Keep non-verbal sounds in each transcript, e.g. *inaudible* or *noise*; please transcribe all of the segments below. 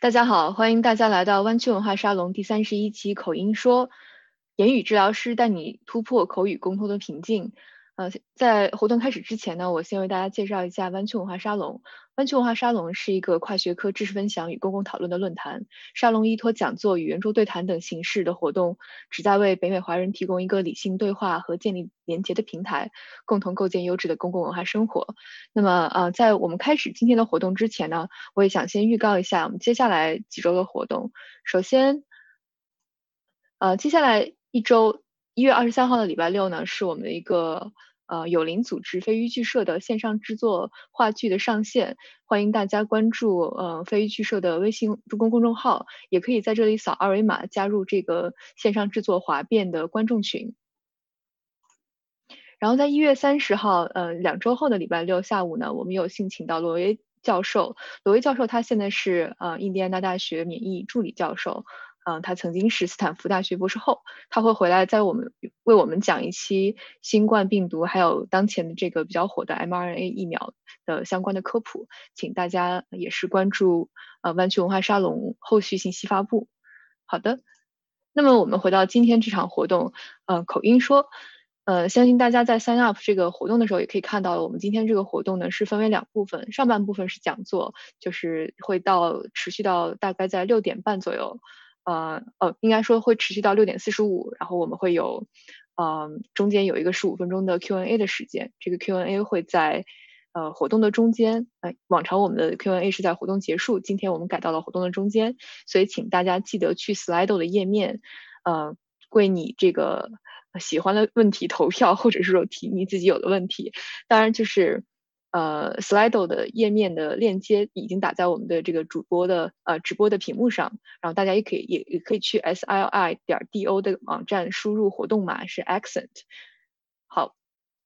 大家好，欢迎大家来到湾区文化沙龙第三十一期口音说，言语治疗师带你突破口语沟通的瓶颈。呃，在活动开始之前呢，我先为大家介绍一下湾区文化沙龙。湾区文化沙龙是一个跨学科知识分享与公共讨论的论坛。沙龙依托讲座与圆桌对谈等形式的活动，旨在为北美华人提供一个理性对话和建立连结的平台，共同构建优质的公共文化生活。那么，呃，在我们开始今天的活动之前呢，我也想先预告一下我们接下来几周的活动。首先，呃，接下来一周，一月二十三号的礼拜六呢，是我们的一个。呃，有灵组织飞鱼剧社的线上制作话剧的上线，欢迎大家关注呃飞鱼剧社的微信助攻公众号，也可以在这里扫二维码加入这个线上制作华变的观众群。然后在一月三十号，呃，两周后的礼拜六下午呢，我们有幸请到罗威教授，罗威教授他现在是呃印第安纳大学免疫助理教授。嗯，他曾经是斯坦福大学博士后，他会回来在我们为我们讲一期新冠病毒，还有当前的这个比较火的 mRNA 疫苗的相关的科普，请大家也是关注呃湾区文化沙龙后续信息发布。好的，那么我们回到今天这场活动，呃，口音说，呃，相信大家在 sign up 这个活动的时候也可以看到，我们今天这个活动呢是分为两部分，上半部分是讲座，就是会到持续到大概在六点半左右。呃呃，应该说会持续到六点四十五，然后我们会有，嗯，中间有一个十五分钟的 Q&A 的时间，这个 Q&A 会在呃活动的中间，呃，往常我们的 Q&A 是在活动结束，今天我们改到了活动的中间，所以请大家记得去 Slido 的页面，呃，为你这个喜欢的问题投票，或者是说提你自己有的问题，当然就是。呃，Slido 的页面的链接已经打在我们的这个主播的呃直播的屏幕上，然后大家也可以也也可以去 s i i 点 d o 的网站输入活动码是 accent。好，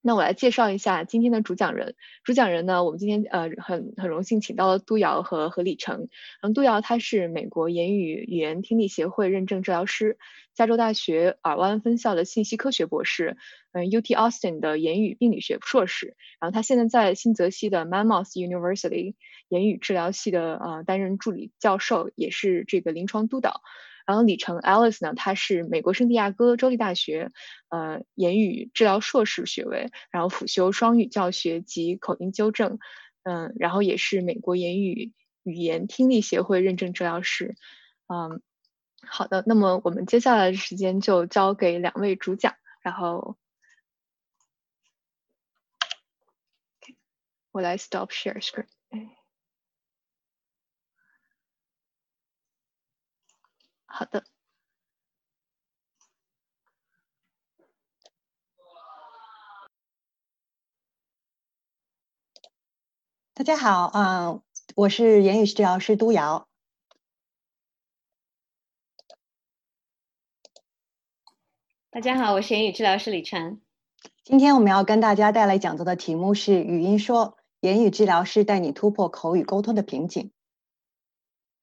那我来介绍一下今天的主讲人。主讲人呢，我们今天呃很很荣幸请到了杜瑶和何李成。然后杜瑶他是美国言语语言听力协会认证治疗师，加州大学尔湾分校的信息科学博士。嗯，UT Austin 的言语病理学硕士，然后他现在在新泽西的 Mammoth University 言语治疗系的呃担任助理教授，也是这个临床督导。然后李成 Alice 呢，他是美国圣地亚哥州立大学呃言语治疗硕士学位，然后辅修双语教学及口音纠正，嗯，然后也是美国言语语言听力协会认证治疗师。嗯，好的，那么我们接下来的时间就交给两位主讲，然后。我来 stop share screen。好的。大家好，嗯，我是言语治疗师都瑶。大家好，我是言语治疗师李晨。今天我们要跟大家带来讲座的题目是语音说。言语治疗师带你突破口语沟通的瓶颈。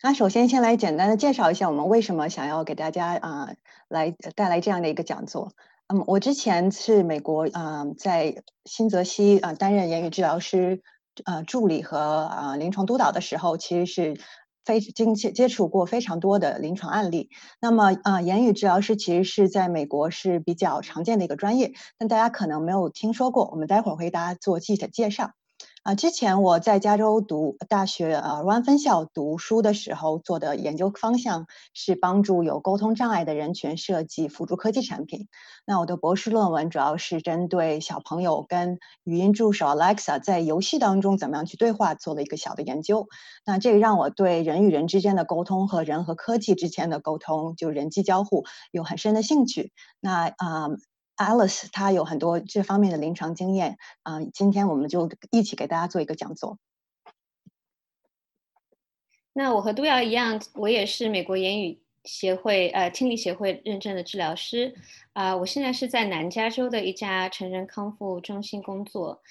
那首先先来简单的介绍一下我们为什么想要给大家啊来带来这样的一个讲座。嗯，我之前是美国啊在新泽西啊担任言语治疗师呃助理和啊临床督导的时候，其实是非经接接触过非常多的临床案例。那么啊言语治疗师其实是在美国是比较常见的一个专业，但大家可能没有听说过。我们待会儿会给大家做具体的介绍。啊，之前我在加州读大学，呃，湾分校读书的时候做的研究方向是帮助有沟通障碍的人群设计辅助科技产品。那我的博士论文主要是针对小朋友跟语音助手 Alexa 在游戏当中怎么样去对话做了一个小的研究。那这个让我对人与人之间的沟通和人和科技之间的沟通，就人机交互有很深的兴趣。那啊。Alice，她有很多这方面的临床经验，嗯，今天我们就一起给大家做一个讲座。那我和杜瑶一样，我也是美国言语协会呃听力协会认证的治疗师，啊，我现在是在南加州的一家成人康复中心工作，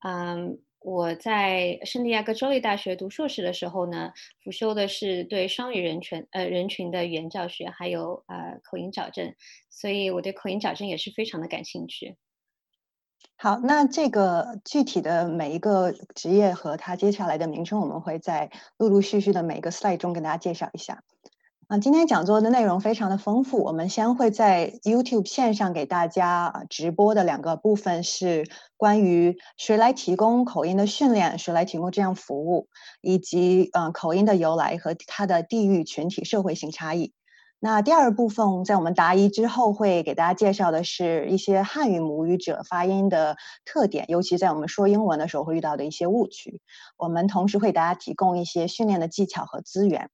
嗯。我在圣地亚哥州立大学读硕士的时候呢，辅修的是对双语人群呃人群的语言教学，还有呃口音矫正，所以我对口音矫正也是非常的感兴趣。好，那这个具体的每一个职业和它接下来的名称，我们会在陆陆续续的每个 slide 中跟大家介绍一下。啊，今天讲座的内容非常的丰富，我们先会在 YouTube 线上给大家直播的两个部分是关于谁来提供口音的训练，谁来提供这样服务，以及嗯口音的由来和它的地域群体社会性差异。那第二部分在我们答疑之后会给大家介绍的是一些汉语母语者发音的特点，尤其在我们说英文的时候会遇到的一些误区。我们同时会给大家提供一些训练的技巧和资源。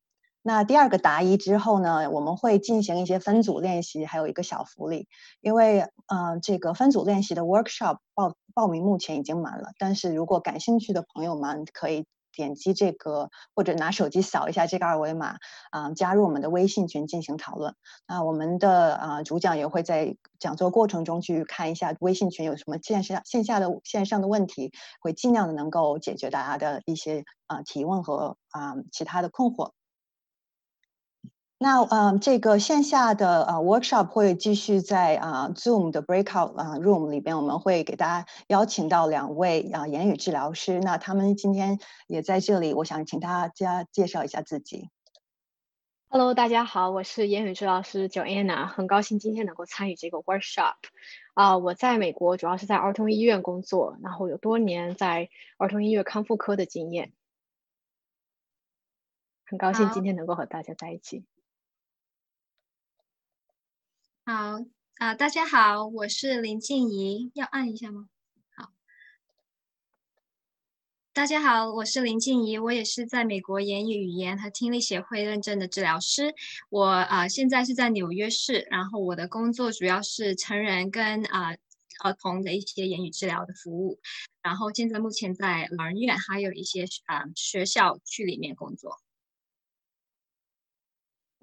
那第二个答疑之后呢，我们会进行一些分组练习，还有一个小福利。因为，嗯，这个分组练习的 workshop 报报名目前已经满了，但是如果感兴趣的朋友们可以点击这个或者拿手机扫一下这个二维码，啊，加入我们的微信群进行讨论。那我们的啊主讲也会在讲座过程中去看一下微信群有什么线下线下的线上的问题，会尽量的能够解决大家的一些啊提问和啊其他的困惑。那嗯，这个线下的呃 workshop 会继续在啊 Zoom 的 breakout 啊 room 里边，我们会给大家邀请到两位啊言语治疗师。那他们今天也在这里，我想请大家介绍一下自己。Hello，大家好，我是言语治疗师 Joanna，很高兴今天能够参与这个 workshop。啊，我在美国主要是在儿童医院工作，然后有多年在儿童医院康复科的经验。很高兴今天能够和大家在一起。好啊，大家好，我是林静怡，要按一下吗？好，大家好，我是林静怡，我也是在美国言语语言和听力协会认证的治疗师，我啊现在是在纽约市，然后我的工作主要是成人跟啊儿童的一些言语治疗的服务，然后现在目前在老人院还有一些啊学校区里面工作。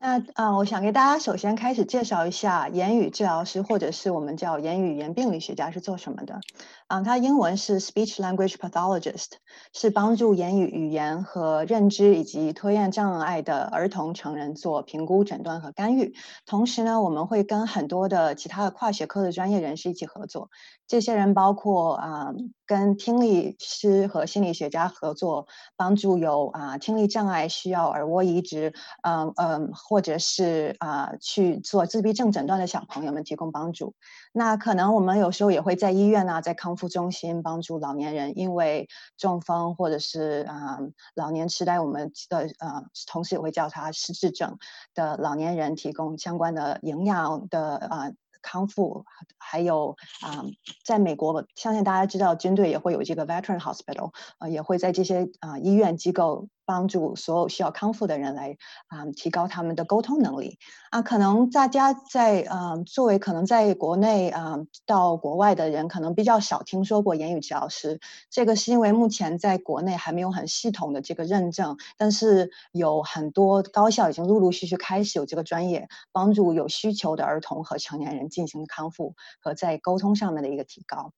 那啊，我想给大家首先开始介绍一下言语治疗师，或者是我们叫言语语言病理学家是做什么的。啊，他英文是 speech language pathologist，是帮助言语语言和认知以及拖延障碍的儿童成人做评估、诊断和干预。同时呢，我们会跟很多的其他的跨学科的专业人士一起合作。这些人包括啊，跟听力师和心理学家合作，帮助有啊听力障碍需要耳蜗移植，嗯嗯，或者是啊去做自闭症诊断的小朋友们提供帮助。那可能我们有时候也会在医院呢，在康复中心帮助老年人，因为中风或者是啊老年痴呆，我们的呃同时也会叫他失智症的老年人提供相关的营养的啊。康复，还有啊，在美国，相信大家知道，军队也会有这个 veteran hospital，呃，也会在这些啊医院机构。帮助所有需要康复的人来啊，提高他们的沟通能力啊。可能大家在啊，作为可能在国内啊到国外的人，可能比较少听说过言语治疗师。这个是因为目前在国内还没有很系统的这个认证，但是有很多高校已经陆陆续续开始有这个专业，帮助有需求的儿童和成年人进行康复和在沟通上面的一个提高。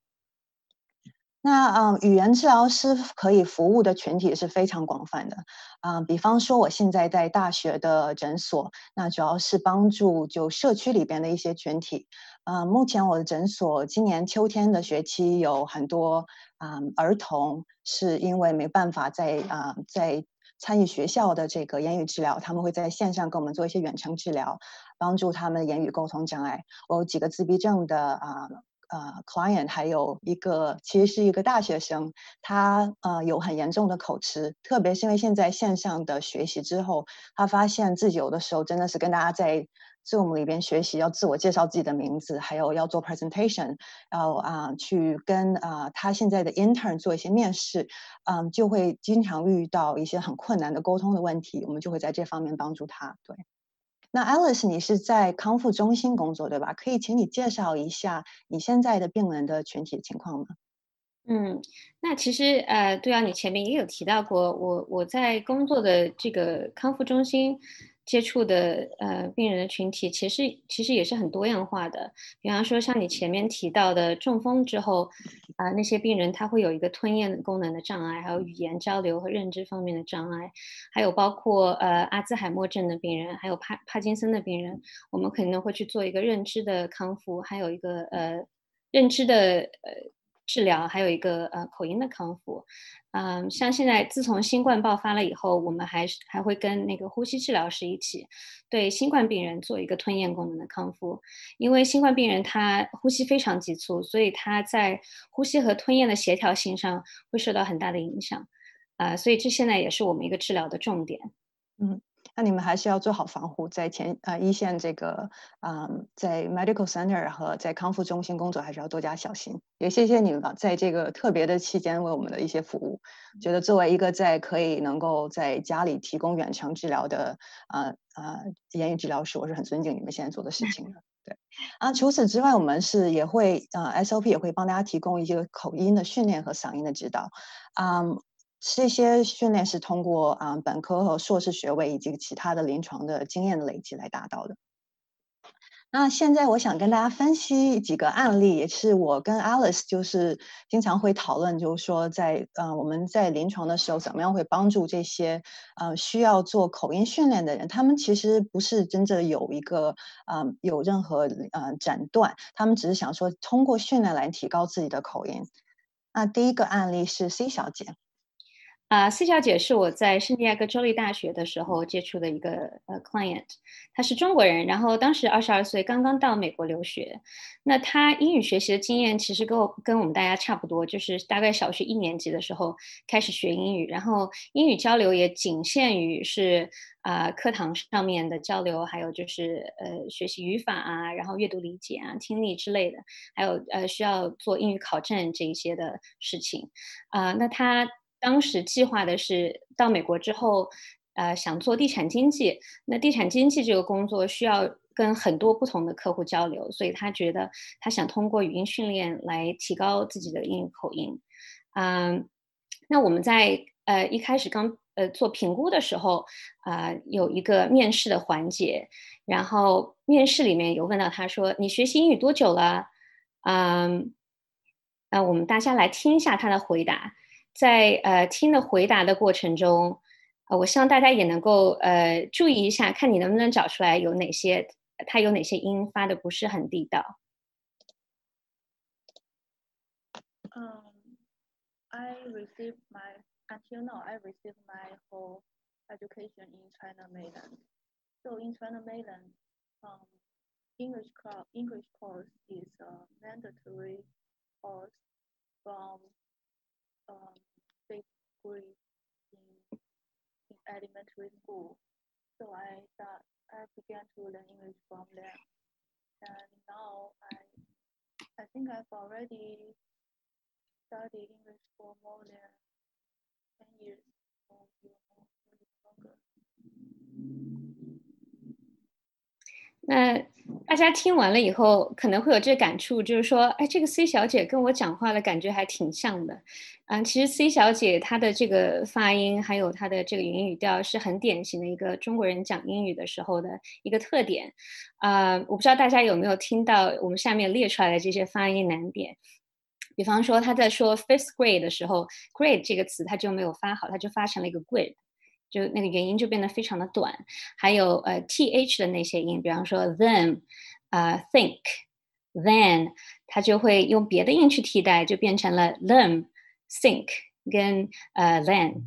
那嗯，语言治疗师可以服务的群体是非常广泛的，嗯，比方说我现在在大学的诊所，那主要是帮助就社区里边的一些群体，嗯，目前我的诊所今年秋天的学期有很多啊儿童是因为没办法在啊在参与学校的这个言语治疗，他们会在线上跟我们做一些远程治疗，帮助他们言语沟通障碍。我有几个自闭症的啊。啊，client 还有一个其实是一个大学生，他呃有很严重的口吃，特别是因为现在线上的学习之后，他发现自己有的时候真的是跟大家在 Zoom 里边学习，要自我介绍自己的名字，还有要做 presentation，要啊去跟啊他现在的 intern 做一些面试，嗯，就会经常遇到一些很困难的沟通的问题，我们就会在这方面帮助他，对。那 Alice，你是在康复中心工作对吧？可以请你介绍一下你现在的病人的群体情况吗？嗯，那其实呃，对啊，你前面也有提到过，我我在工作的这个康复中心。接触的呃病人的群体其实其实也是很多样化的，比方说像你前面提到的中风之后啊那些病人他会有一个吞咽功能的障碍，还有语言交流和认知方面的障碍，还有包括呃阿兹海默症的病人，还有帕帕金森的病人，我们可能会去做一个认知的康复，还有一个呃认知的呃治疗，还有一个呃口音的康复。嗯，像现在自从新冠爆发了以后，我们还是还会跟那个呼吸治疗师一起对新冠病人做一个吞咽功能的康复，因为新冠病人他呼吸非常急促，所以他在呼吸和吞咽的协调性上会受到很大的影响。啊，所以这现在也是我们一个治疗的重点。嗯。那你们还是要做好防护，在前呃一线这个嗯，在 medical center 和在康复中心工作，还是要多加小心。也谢谢你们吧，在这个特别的期间为我们的一些服务。觉得作为一个在可以能够在家里提供远程治疗的呃呃言语治疗师，我是很尊敬你们现在做的事情的。对啊，除此之外，我们是也会呃 SOP 也会帮大家提供一些口音的训练和嗓音的指导，嗯。这些训练是通过啊本科和硕士学位以及其他的临床的经验的累积来达到的。那现在我想跟大家分析几个案例，也是我跟 Alice 就是经常会讨论，就是说在呃我们在临床的时候怎么样会帮助这些呃需要做口音训练的人，他们其实不是真正有一个呃有任何呃诊断，他们只是想说通过训练来提高自己的口音。那第一个案例是 C 小姐。啊，C 小姐是我在圣地亚哥州立大学的时候接触的一个呃 client，她是中国人，然后当时二十二岁，刚刚到美国留学。那她英语学习的经验其实跟我跟我们大家差不多，就是大概小学一年级的时候开始学英语，然后英语交流也仅限于是啊课堂上面的交流，还有就是呃学习语法啊，然后阅读理解啊、听力之类的，还有呃需要做英语考证这一些的事情啊。那她。当时计划的是到美国之后，呃，想做地产经纪。那地产经纪这个工作需要跟很多不同的客户交流，所以他觉得他想通过语音训练来提高自己的英语口音。嗯，那我们在呃一开始刚呃做评估的时候，啊，有一个面试的环节，然后面试里面有问到他说：“你学习英语多久了？”嗯，那我们大家来听一下他的回答。在呃听的回答的过程中，呃，我希望大家也能够呃注意一下，看你能不能找出来有哪些他有哪些音发的不是很地道。Um, I received my until now I received my whole education in China mainland. So in China mainland, um, English class English course is a mandatory course from um, fifth grade in, in elementary school. So I start, I began to learn English from there. And now I, I think I've already studied English for more than 10 years or longer. 那大家听完了以后，可能会有这感触，就是说，哎，这个 C 小姐跟我讲话的感觉还挺像的。嗯，其实 C 小姐她的这个发音，还有她的这个语音语调，是很典型的一个中国人讲英语的时候的一个特点。啊，我不知道大家有没有听到我们下面列出来的这些发音难点。比方说，她在说 fifth grade 的时候，grade 这个词她就没有发好，她就发成了一个 grade。就那个元音就变得非常的短，还有呃 th 的那些音，比方说 them，啊 think，then，它就会用别的音去替代，就变成了 them，think 跟呃 then，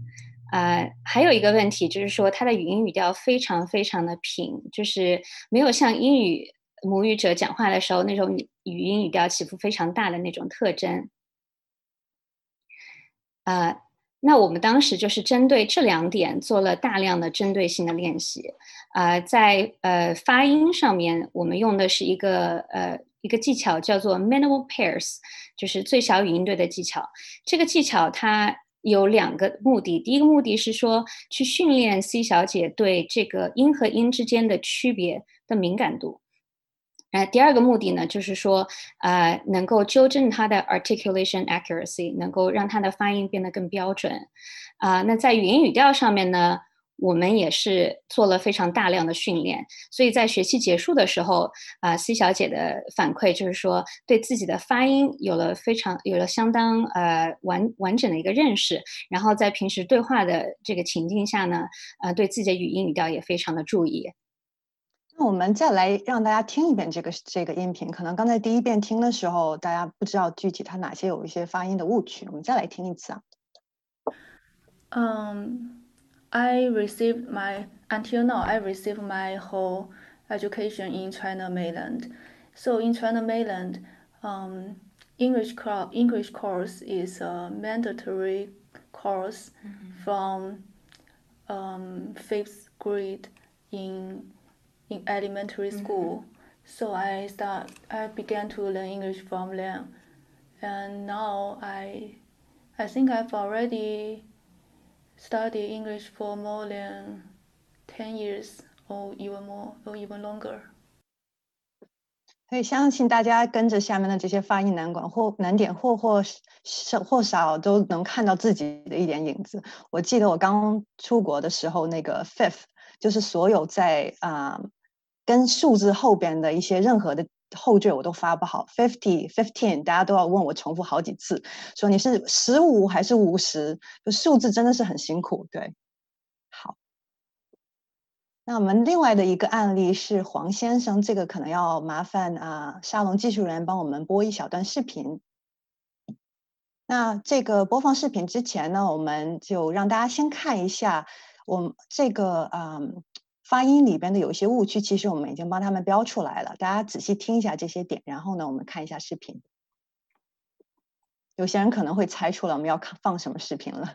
啊还有一个问题就是说它的语音语调非常非常的平，就是没有像英语母语者讲话的时候那种语音语调起伏非常大的那种特征，啊。那我们当时就是针对这两点做了大量的针对性的练习，啊，在呃发音上面，我们用的是一个呃一个技巧叫做 minimal pairs，就是最小语音对的技巧。这个技巧它有两个目的，第一个目的是说去训练 C 小姐对这个音和音之间的区别的敏感度。呃，第二个目的呢，就是说，呃，能够纠正他的 articulation accuracy，能够让他的发音变得更标准。啊，那在语音语调上面呢，我们也是做了非常大量的训练。所以在学期结束的时候，啊，C 小姐的反馈就是说，对自己的发音有了非常有了相当呃完完整的一个认识。然后在平时对话的这个情境下呢，呃，对自己的语音语调也非常的注意。那我们再来让大家听一遍这个这个音频。可能刚才第一遍听的时候，大家不知道具体它哪些有一些发音的误区。我们再来听一次啊。Um, I received my until now I received my whole education in China mainland. So in China mainland, um, English cl- English course is a mandatory course from um, fifth grade in in elementary school. So I start I began to learn English from then, and now I I think I've already studied English for more than ten years or even more or even longer. 所以相信大家跟着下面的这些发音难关或难点或或少或少都能看到自己的一点影子。我记得我刚出国的时候，那个 fifth 就是所有在啊、 跟数字后边的一些任何的后缀我都发不好，fifty fifteen 大家都要问我重复好几次，说你是十五还是五十？就数字真的是很辛苦，对。好。那我们另外的一个案例是黄先生，这个可能要麻烦啊沙龙技术人员帮我们播一小段视频。那这个播放视频之前呢，我们就让大家先看一下我这个嗯发音里边的有一些误区，其实我们已经帮他们标出来了，大家仔细听一下这些点，然后呢，我们看一下视频。有些人可能会猜出来我们要看放什么视频了。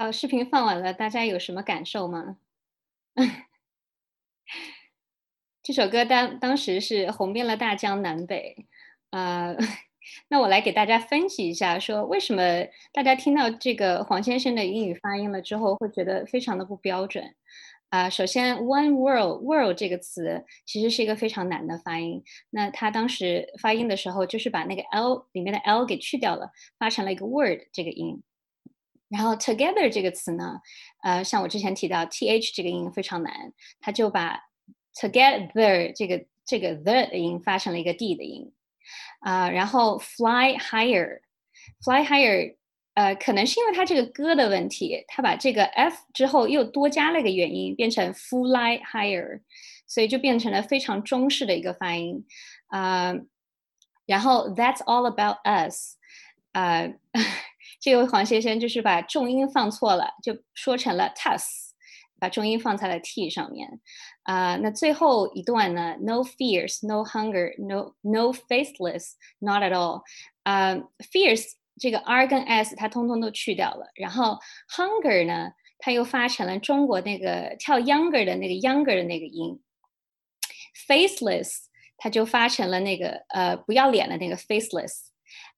好，视频放完了，大家有什么感受吗？*laughs* 这首歌当当时是红遍了大江南北，啊、*laughs* 那我来给大家分析一下，说为什么大家听到这个黄先生的英语发音了之后，会觉得非常的不标准。啊、首先，one world world 这个词其实是一个非常难的发音。那他当时发音的时候，就是把那个 l 里面的 l 给去掉了，发成了一个 word 这个音。然后 together 这个词呢，呃，像我之前提到 th 这个音非常难，他就把 together 这个这个 the 的音发成了一个 d 的音，啊、然后 fly higher，fly higher，呃，可能是因为它这个歌的问题，它把这个 f 之后又多加了一个元音，变成 fly higher，所以就变成了非常中式的一个发音，啊、然后 that's all about us，啊、这位黄先生就是把重音放错了，就说成了 tus，把重音放在了 t 上面。啊、那最后一段呢？No fears, no hunger, no no faceless, not at all。啊、，fears 这个 r 跟 s 它通通都去掉了，然后 hunger 呢，它又发成了中国那个跳 younger 的那个 younger 的那个音。faceless 它就发成了那个呃不要脸的那个 faceless。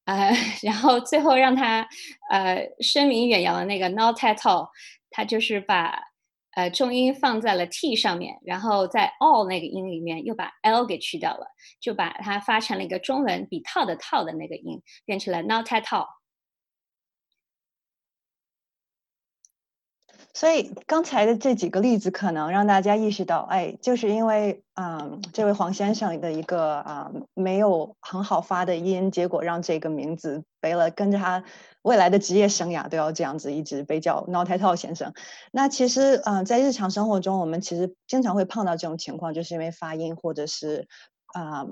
呃，*laughs* 然后最后让他呃声名远扬的那个 not at all，他就是把呃重音放在了 t 上面，然后在 all 那个音里面又把 l 给去掉了，就把它发成了一个中文比套的套的那个音，变成了 not at all。所以刚才的这几个例子，可能让大家意识到，哎，就是因为，嗯，这位黄先生的一个啊、没有很好发的音，结果让这个名字背了，跟着他未来的职业生涯都要这样子一直被叫 Not at all 先生。那其实，嗯、在日常生活中，我们其实经常会碰到这种情况，就是因为发音或者是啊、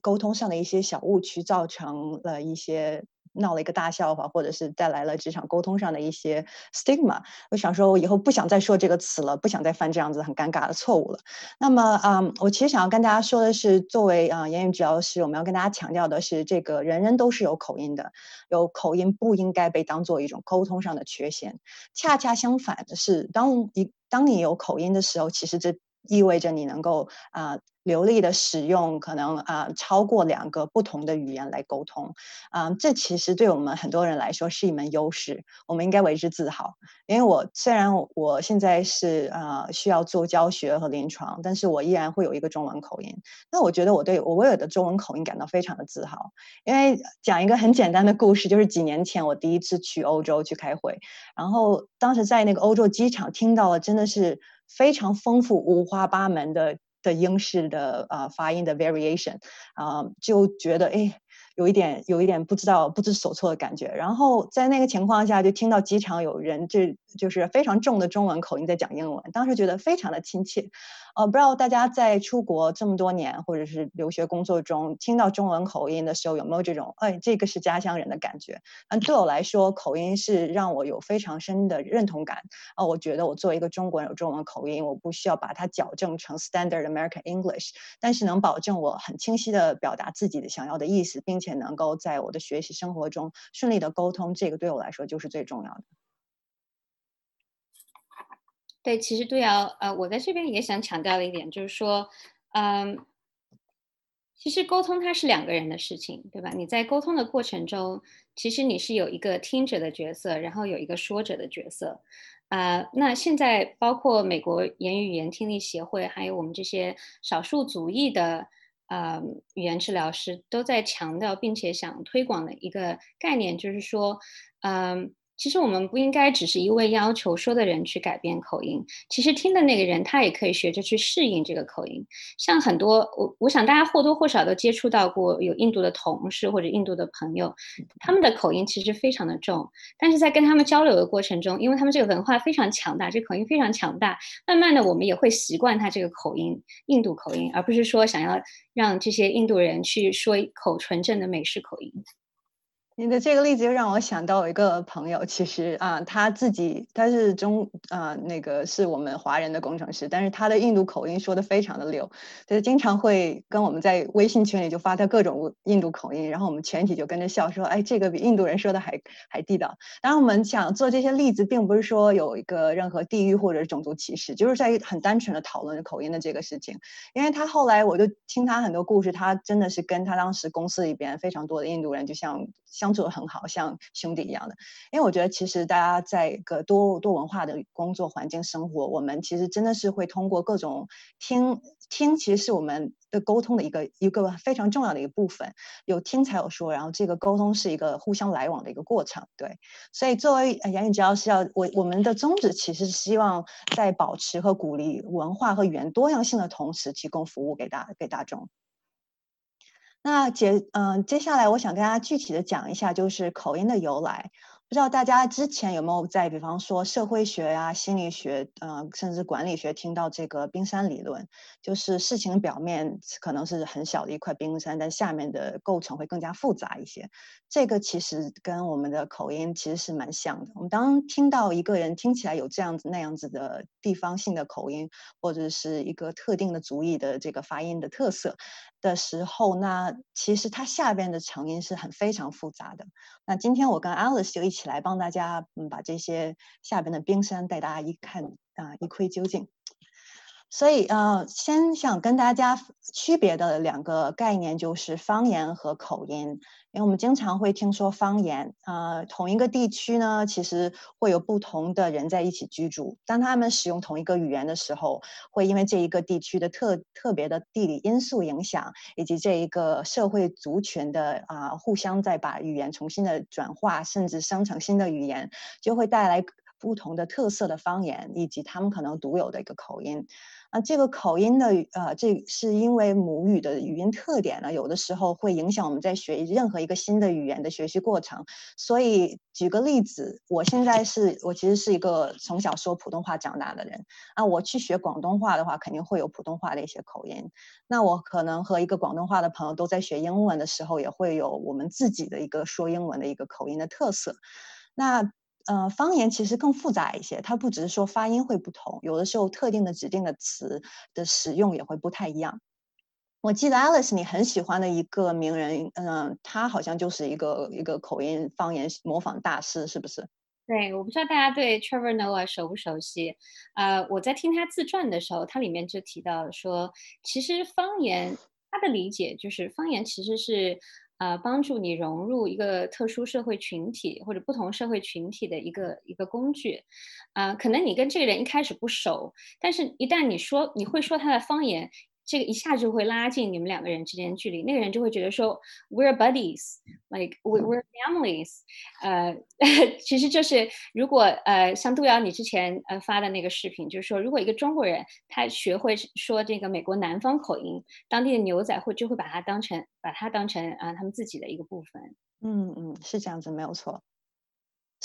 沟通上的一些小误区，造成了一些闹了一个大笑话，或者是带来了职场沟通上的一些 stigma。我想说，我以后不想再说这个词了，不想再犯这样子很尴尬的错误了。那么，嗯，我其实想要跟大家说的是，作为啊、言语治疗师，我们要跟大家强调的是，这个人人都是有口音的，有口音不应该被当做一种沟通上的缺陷。恰恰相反的是，当一当你有口音的时候，其实这意味着你能够啊。流利的使用可能啊超过两个不同的语言来沟通，啊，这其实对我们很多人来说是一门优势，我们应该为之自豪。因为我虽然我现在是啊需要做教学和临床，但是我依然会有一个中文口音。那我觉得我对我我有的中文口音感到非常的自豪。因为讲一个很简单的故事，就是几年前我第一次去欧洲去开会，然后当时在那个欧洲机场听到了真的是非常丰富五花八门的。的英式的呃发音的 variation 啊，就觉得哎。有一点，有一点不知道不知所措的感觉。然后在那个情况下，就听到机场有人这就是非常重的中文口音在讲英文，当时觉得非常的亲切。呃，不知道大家在出国这么多年，或者是留学工作中，听到中文口音的时候，有没有这种哎，这个是家乡人的感觉？嗯，对我来说，口音是让我有非常深的认同感。啊，我觉得我作为一个中国人有中文口音，我不需要把它矫正成 Standard American English，但是能保证我很清晰的表达自己的想要的意思，并。且能够在我的学习生活中顺利的沟通，这个对我来说就是最重要的。对，其实对瑶，呃，我在这边也想强调一点，就是说，嗯，其实沟通它是两个人的事情，对吧？你在沟通的过程中，其实你是有一个听者的角色，然后有一个说者的角色。啊，那现在包括美国言语语言听力协会，还有我们这些少数族裔的。呃，语言治疗师都在强调，并且想推广的一个概念，就是说，嗯。其实我们不应该只是一味要求说的人去改变口音，其实听的那个人他也可以学着去适应这个口音。像很多我我想大家或多或少都接触到过有印度的同事或者印度的朋友，他们的口音其实非常的重，但是在跟他们交流的过程中，因为他们这个文化非常强大，这口音非常强大，慢慢的我们也会习惯他这个口音，印度口音，而不是说想要让这些印度人去说一口纯正的美式口音。你的这个例子又让我想到一个朋友，其实啊，他自己他是中啊那个是我们华人的工程师，但是他的印度口音说的非常的溜，就是经常会跟我们在微信群里就发他各种印度口音，然后我们全体就跟着笑说，哎，这个比印度人说的还还地道。当然，我们想做这些例子，并不是说有一个任何地域或者种族歧视，就是在于很单纯的讨论口音的这个事情。因为他后来我就听他很多故事，他真的是跟他当时公司里边非常多的印度人，就像像。相处的很好，像兄弟一样的。因为我觉得，其实大家在一个多多文化的工作环境生活，我们其实真的是会通过各种听听，其实是我们的沟通的一个一个非常重要的一个部分。有听才有说，然后这个沟通是一个互相来往的一个过程。对，所以作为言语治疗师，要我我们的宗旨其实是希望在保持和鼓励文化和语言多样性的同时，提供服务给大给大众。那接嗯，接下来我想跟大家具体的讲一下，就是口音的由来。不知道大家之前有没有在，比方说社会学呀、心理学，嗯，甚至管理学，听到这个冰山理论，就是事情表面可能是很小的一块冰山，但下面的构成会更加复杂一些。这个其实跟我们的口音其实是蛮像的。我们当听到一个人听起来有这样子那样子的地方性的口音，或者是一个特定的族裔的这个发音的特色的时候，那其实它下边的成因是很非常复杂的。那今天我跟 Alice 就一起来帮大家，嗯，把这些下边的冰山带大家一看啊，一窥究竟。所以，呃，先想跟大家区别的两个概念就是方言和口音。因为我们经常会听说方言，呃，同一个地区呢，其实会有不同的人在一起居住。当他们使用同一个语言的时候，会因为这一个地区的特特别的地理因素影响，以及这一个社会族群的啊，互相在把语言重新的转化，甚至生成新的语言，就会带来不同的特色的方言，以及他们可能独有的一个口音。啊这个口音的，呃，这是因为母语的语音特点呢，有的时候会影响我们在学任何一个新的语言的学习过程。所以举个例子，我现在是我其实是一个从小说普通话长大的人啊，我去学广东话的话，肯定会有普通话的一些口音。那我可能和一个广东话的朋友都在学英文的时候，也会有我们自己的一个说英文的一个口音的特色。那。呃，方言其实更复杂一些，它不只是说发音会不同，有的时候特定的指定的词的使用也会不太一样。我记得 Alice 你很喜欢的一个名人，嗯，他好像就是一个一个口音方言模仿大师，是不是？对，我不知道大家对 Trevor Noah 熟不熟悉？呃，我在听他自传的时候，他里面就提到说，其实方言他的理解就是方言其实是呃帮助你融入一个特殊社会群体或者不同社会群体的一个一个工具。啊，可能你跟这个人一开始不熟，但是一旦你说你会说他的方言。这个一下就会拉近你们两个人之间的距离，那个人就会觉得说，we're buddies，like we we're families，呃，*laughs* 其实就是如果呃像杜瑶你之前呃发的那个视频，就是说如果一个中国人他学会说这个美国南方口音，当地的牛仔会就会把他当成把他当成啊他们自己的一个部分。嗯嗯，是这样子，没有错。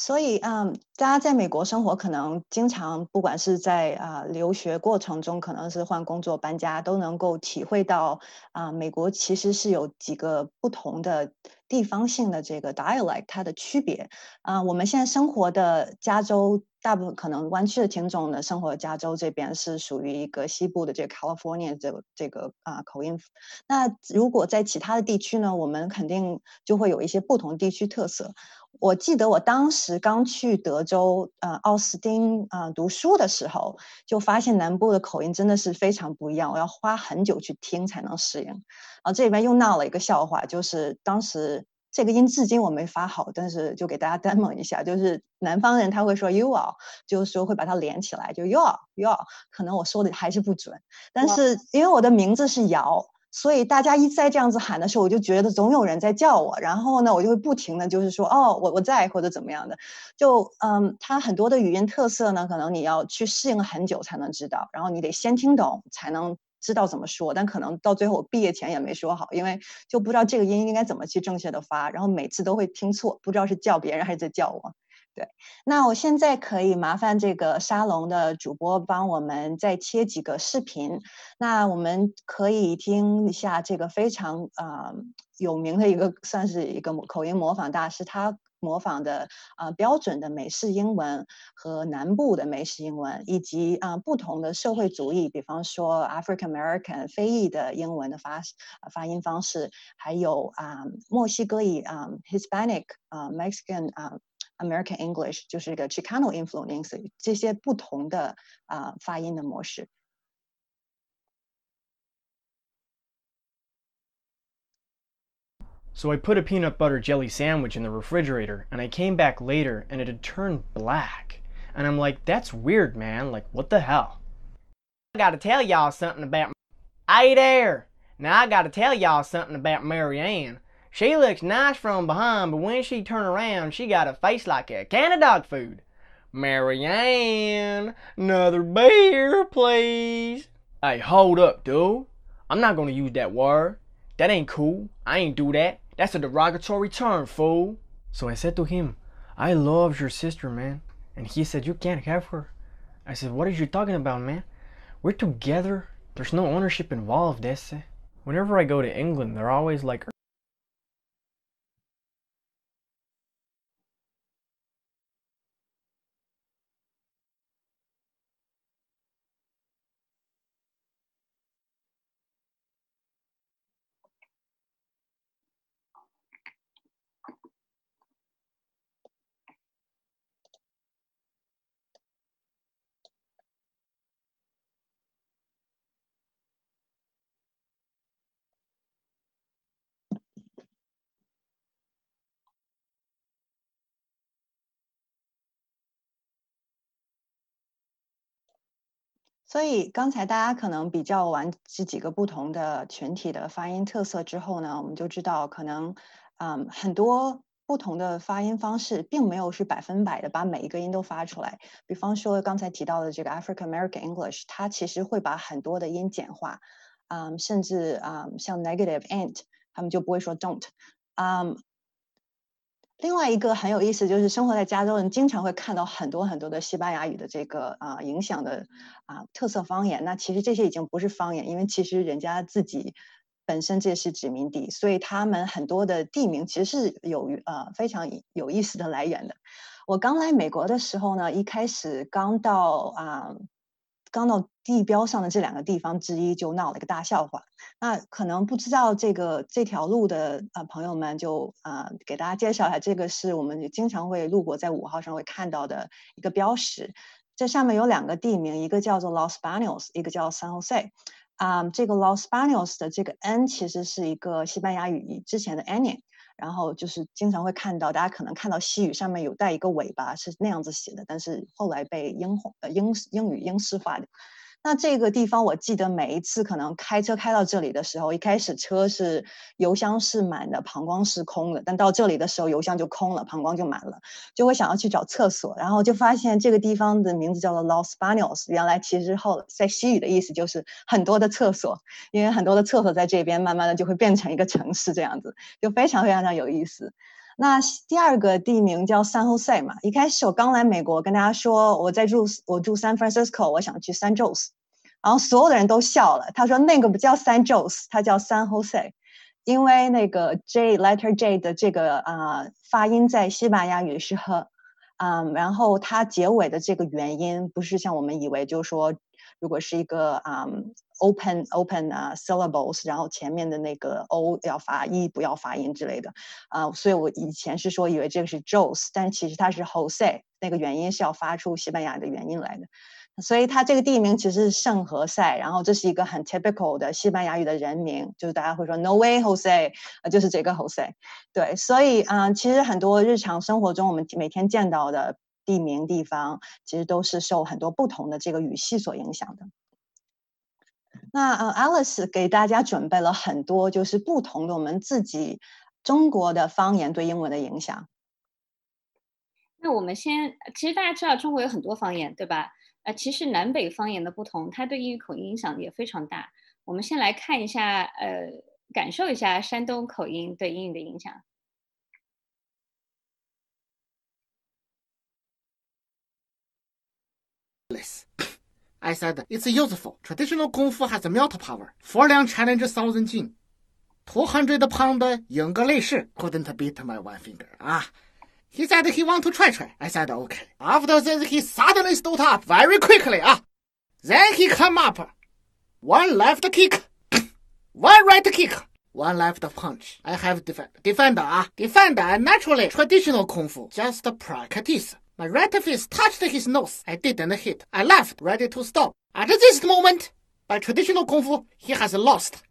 所以，嗯，大家在美国生活，可能经常不管是在啊留学过程中，可能是换工作、搬家，都能够体会到啊，美国其实是有几个不同的地方性的这个 dialect 它的区别。啊，我们现在生活的加州，大部分可能湾区的听众呢，生活加州这边是属于一个西部的这个 California 这个这个啊口音。那如果在其他的地区呢，我们肯定就会有一些不同地区特色。我记得我当时刚去德州，呃，奥斯汀啊读书的时候，就发现南部的口音真的是非常不一样，我要花很久去听才能适应。然啊，这里边又闹了一个笑话，就是当时这个音至今我没发好，但是就给大家 *laughs* demo 一下，就是南方人他会说 you are，就是说会把它连起来，就 you are you are，可能我说的还是不准，但是因为我的名字是姚。所以大家一再这样子喊的时候，我就觉得总有人在叫我，然后呢，我就会不停的就是说，哦，我我在或者怎么样的，就嗯，它很多的语音特色呢，可能你要去适应很久才能知道，然后你得先听懂才能知道怎么说，但可能到最后我毕业前也没说好，因为就不知道这个音应该怎么去正确的发，然后每次都会听错，不知道是叫别人还是在叫我。对，那我现在可以麻烦这个沙龙的主播帮我们再切几个视频，那我们可以听一下这个非常啊有名的一个，算是一个口音模仿大师，他模仿的啊标准的美式英文和南部的美式英文，以及啊不同的社会主义，比方说 African American 非裔的英文的发发音方式，还有啊墨西哥裔啊 Hispanic 啊 Mexican 啊。American English 就是一个 Chicano influence 这些不同的啊发音的模式。So I put a peanut butter jelly sandwich in the refrigerator and I came back later and it had turned black. And I'm like, that's weird, man. Like, what the hell? I gotta tell y'all something about. Hey there! Now I gotta tell y'all something about Marianne. She looks nice from behind, but when she turn around, she got a face like a can of dog food. Marianne, another beer, please. Hey, hold up, dude. I'm not gonna use that word. That ain't cool. I ain't do that. That's a derogatory term, fool. So I said to him, I love your sister, man. And he said, You can't have her. I said, What are you talking about, man? We're together. There's no ownership involved, esse. Whenever I go to England, they're always like, 所以刚才大家可能比较完这几个不同的群体的发音特色之后呢，我们就知道可能，嗯，很多不同的发音方式并没有是百分百的把每一个音都发出来。比方说刚才提到的这个 African American English，它其实会把很多的音简化，嗯，甚至啊像 negative ain't，他们就不会说 don't，嗯。另外一个很有意思，就是生活在加州人经常会看到很多很多的西班牙语的这个啊影响的啊特色方言。那其实这些已经不是方言，因为其实人家自己本身这是殖民地，所以他们很多的地名其实是有呃非常有意思的来源的。我刚来美国的时候呢，一开始刚到啊刚到地标上的这两个地方之一就闹了一个大笑话。那可能不知道这个这条路的呃朋友们就啊、给大家介绍一下，这个是我们经常会路过在五号上会看到的一个标识。这上面有两个地名，一个叫做 Los Banos，一个叫 San Jose。啊、这个 Los Banos 的这个 N 其实是一个西班牙语之前的 a n i n 然后就是经常会看到，大家可能看到西语上面有带一个尾巴是那样子写的，但是后来被英化呃英英语英式化的。那这个地方，我记得每一次可能开车开到这里的时候，一开始车是油箱是满的，膀胱是空的，但到这里的时候，油箱就空了，膀胱就满了，就会想要去找厕所，然后就发现这个地方的名字叫做 Los Banos，原来其实后在西语的意思就是很多的厕所，因为很多的厕所在这边，慢慢的就会变成一个城市这样子，就非常非常的有意思。那第二个地名叫 San Jose 嘛，一开始我刚来美国，跟大家说我在住我住 San Francisco，我想去 San Jose，然后所有的人都笑了，他说那个不叫 San Jose，它叫 San Jose，因为那个 J letter J 的这个啊、发音在西班牙语是和，嗯，然后它结尾的这个元音不是像我们以为，就是说如果是一个啊、open open 啊 syllables，然后前面的那个 o 要发 e 不要发音之类的，啊、所以我以前是说以为这个是 Jose，但其实它是 Jose，那个元音是要发出西班牙的元音来的。所以它这个地名其实是圣何塞，然后这是一个很 typical 的西班牙语的人名，就是大家会说 No way Jose，呃，就是这个 Jose。对，所以嗯、其实很多日常生活中我们每天见到的地名地方，其实都是受很多不同的这个语系所影响的。那呃，Alice 给大家准备了很多就是不同的我们自己中国的方言对英文的影响。那我们先，其实大家知道中国有很多方言，对吧？呃，其实南北方言的不同，它对英语口音影响也非常大。我们先来看一下，呃，感受一下山东口音对英语的影响。I said it's useful. Traditional kung fu has melt power. Four liang challenge thousand jin. Two hundred pound English couldn't beat my one finger. Ah. He said he want to try try. I said okay. After this he suddenly stood up very quickly. Ah. Then he come up. One left kick. *coughs* One right kick. One left punch. I have defend. Defender, ah. Defender, naturally traditional kung fu. Just practice. My right fist touched his nose. I didn't hit. I left, ready to stop. At this moment, by traditional kung fu, he has lost.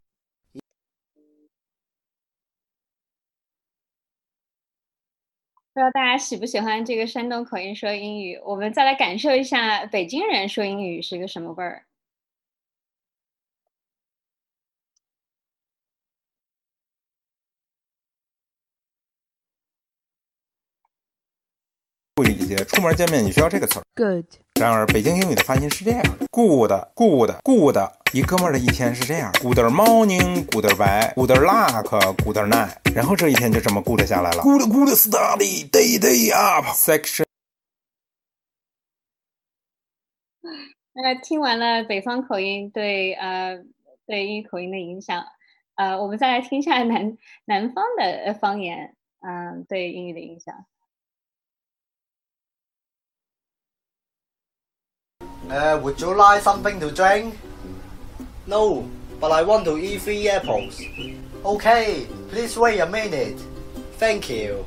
不知道大家喜不喜欢这个山东口音说英语？我们再来感受一下北京人说英语是个什么味儿。 顾丽姐，出门见面你需要这个词儿。Good. 然而，北京英语的发音是这样的：good good good。一哥们儿的一天是这样：good morning good bye good luck good night。然后这一天就这么 good 下来了。good good study day day up section。*laughs* 那听完了北方口音对呃对英语口音的影响，呃，我们再来听一下南南方的呃方言，嗯、对英语的影响。Uh, would you like something to drink? No, but I want to eat three apples. Okay, please wait a minute. Thank you.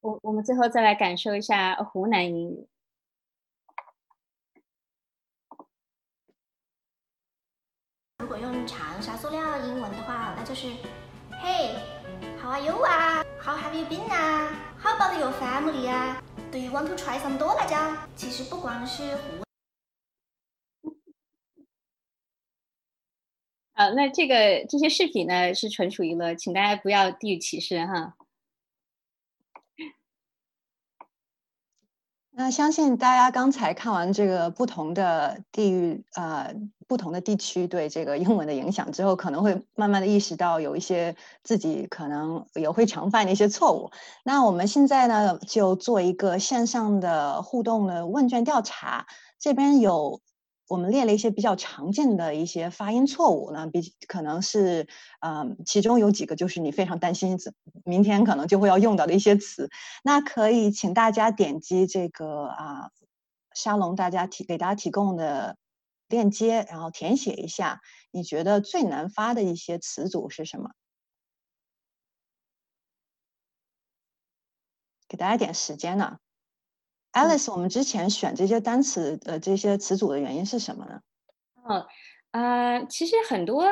我我们最后再来感受一下湖南英语。如果用长沙塑料英文的话，那就是 Hey, how are you 啊？How have you been 啊？How about your family 啊？Do you want to try some 多辣椒？其实不光是湖啊，那这个这些视频呢是纯属娱乐，请大家不要地域歧视哈。那相信大家刚才看完这个不同的地域呃不同的地区对这个英文的影响之后，可能会慢慢的意识到有一些自己可能也会常犯的一些错误。那我们现在呢就做一个线上的互动的问卷调查，这边有我们列了一些比较常见的一些发音错误呢，比可能是，嗯，其中有几个就是你非常担心明天可能就会要用到的一些词。那可以请大家点击这个啊沙龙大家提给大家提供的链接，然后填写一下你觉得最难发的一些词组是什么。给大家点时间呢，Alice，我们之前选这些单词呃这些词组的原因是什么呢？哦，呃，其实很多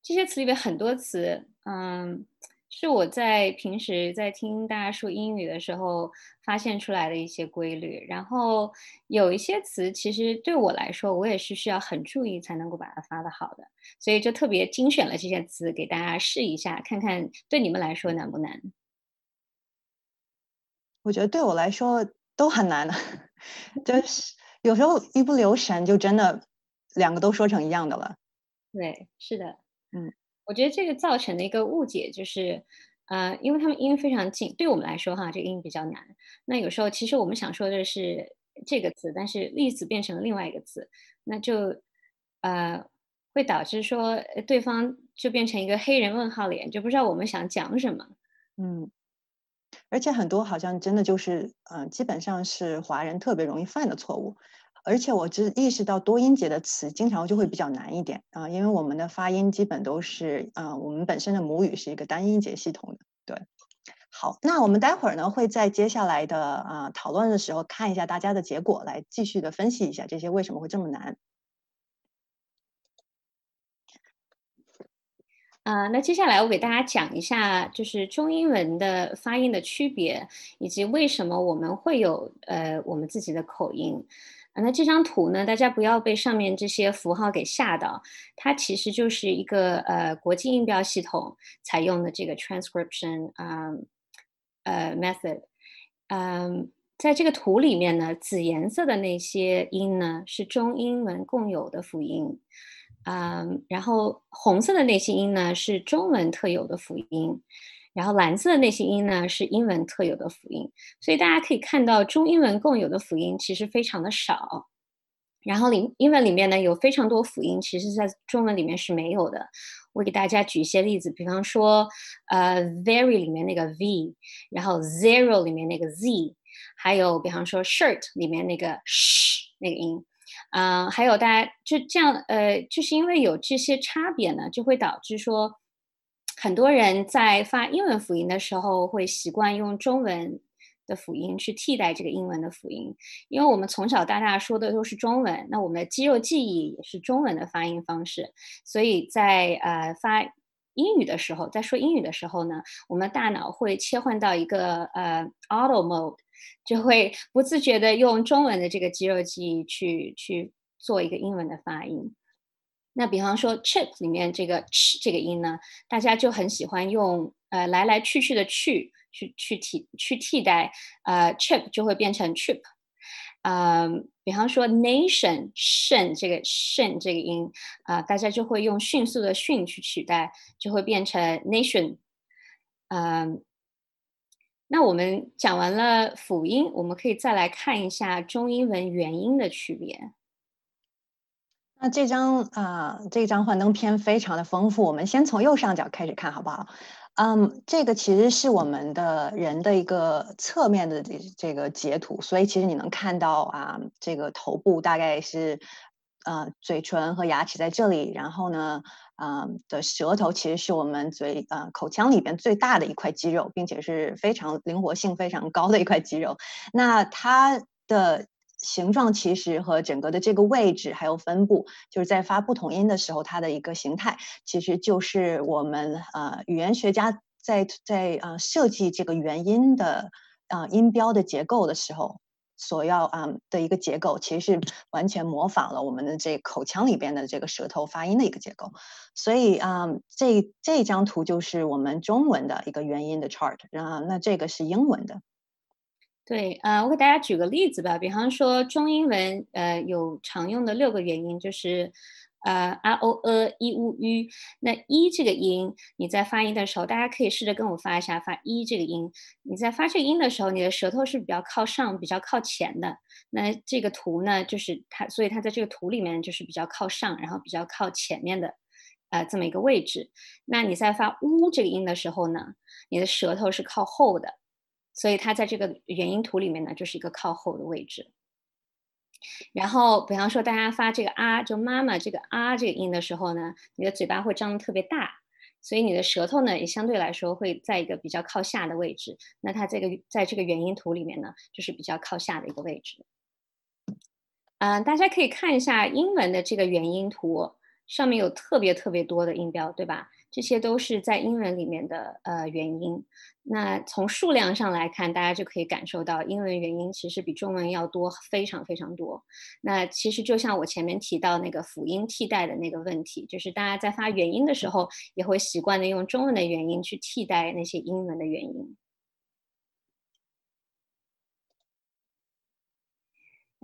这些词里面很多词，嗯，是我在平时在听大家说英语的时候发现出来的一些规律。然后有一些词，其实对我来说，我也是需要很注意才能够把它发的好的，所以就特别精选了这些词给大家试一下，看看对你们来说难不难。我觉得对我来说都很难的，*laughs* 就 *laughs* 是有时候一不留神就真的两个都说成一样的了。对，是的，嗯，我觉得这个造成的一个误解就是，呃，因为他们音非常近，对我们来说哈，这个音比较难。那有时候其实我们想说的是这个词，但是例子变成了另外一个词，那就呃会导致说对方就变成一个黑人问号脸，就不知道我们想讲什么。嗯。而且很多好像真的就是，嗯，基本上是华人特别容易犯的错误。而且我只意识到多音节的词经常就会比较难一点啊，因为我们的发音基本都是，嗯，我们本身的母语是一个单音节系统的。对，好，那我们待会儿呢会在接下来的啊讨论的时候看一下大家的结果，来继续的分析一下这些为什么会这么难。啊，那接下来我给大家讲一下，就是中英文的发音的区别，以及为什么我们会有呃我们自己的口音。啊，那这张图呢，大家不要被上面这些符号给吓到，它其实就是一个呃国际音标系统采用的这个 transcription 啊呃 method。嗯，在这个图里面呢，紫颜色的那些音呢是中英文共有的辅音。嗯，然后红色的那些音呢是中文特有的辅音，然后蓝色的那些音呢是英文特有的辅音，所以大家可以看到中英文共有的辅音其实非常的少，然后里英文里面呢有非常多辅音，其实在中文里面是没有的。我给大家举一些例子，比方说，呃，very 里面那个 v，然后 zero 里面那个 z，还有比方说 shirt 里面那个 sh 那个音。嗯，还有大家就这样，呃，就是因为有这些差别呢，就会导致说，很多人在发英文辅音的时候会习惯用中文的辅音去替代这个英文的辅音，因为我们从小到大说的都是中文，那我们的肌肉记忆也是中文的发音方式，所以在呃发英语的时候，在说英语的时候呢，我们大脑会切换到一个呃 auto mode。就会不自觉的用中文的这个肌肉记忆去去做一个英文的发音。那比方说 chip 里面这个 ch 这个音呢，大家就很喜欢用呃来来去去的去去去替去替代呃 chip 就会变成 trip。嗯，比方说 nation，shin 这个 shin 这个音啊，大家就会用迅速的迅去取代，就会变成 nation。嗯。那我们讲完了辅音，我们可以再来看一下中英文元音的区别。那这张啊，这张幻灯片非常的丰富，我们先从右上角开始看好不好？嗯，这个其实是我们的人的一个侧面的这这个截图，所以其实你能看到啊，这个头部大概是呃嘴唇和牙齿在这里，然后呢。啊的舌头其实是我们嘴呃口腔里边最大的一块肌肉，并且是非常灵活性非常高的一块肌肉。那它的形状其实和整个的这个位置还有分布，就是在发不同音的时候，它的一个形态，其实就是我们呃语言学家在在啊设计这个元音的啊音标的结构的时候。所要啊的一个结构，其实是完全模仿了我们的这口腔里边的这个舌头发音的一个结构。所以啊，这这张图就是我们中文的一个元音的 chart 啊，那这个是英文的。对，呃，我给大家举个例子吧，比方说中英文，呃，有常用的六个元音，就是呃，r o e i u u，那一这个音，你在发音的时候，大家可以试着跟我发一下，发一这个音。你在发这个音的时候，你的舌头是比较靠上、比较靠前的。那这个图呢，就是它，所以它在这个图里面就是比较靠上，然后比较靠前面的，呃，这么一个位置。那你在发呜这个音的时候呢，你的舌头是靠后的，所以它在这个元音图里面呢，就是一个靠后的位置。然后，比方说，大家发这个啊，就妈妈这个啊这个音的时候呢，你的嘴巴会张得特别大，所以你的舌头呢也相对来说会在一个比较靠下的位置。那它这个在这个元音图里面呢，就是比较靠下的一个位置。嗯，大家可以看一下英文的这个元音图，上面有特别特别多的音标，对吧？这些都是在英文里面的呃元音。那从数量上来看，大家就可以感受到英文元音其实比中文要多非常非常多。那其实就像我前面提到那个辅音替代的那个问题，就是大家在发元音的时候，也会习惯的用中文的元音去替代那些英文的元音。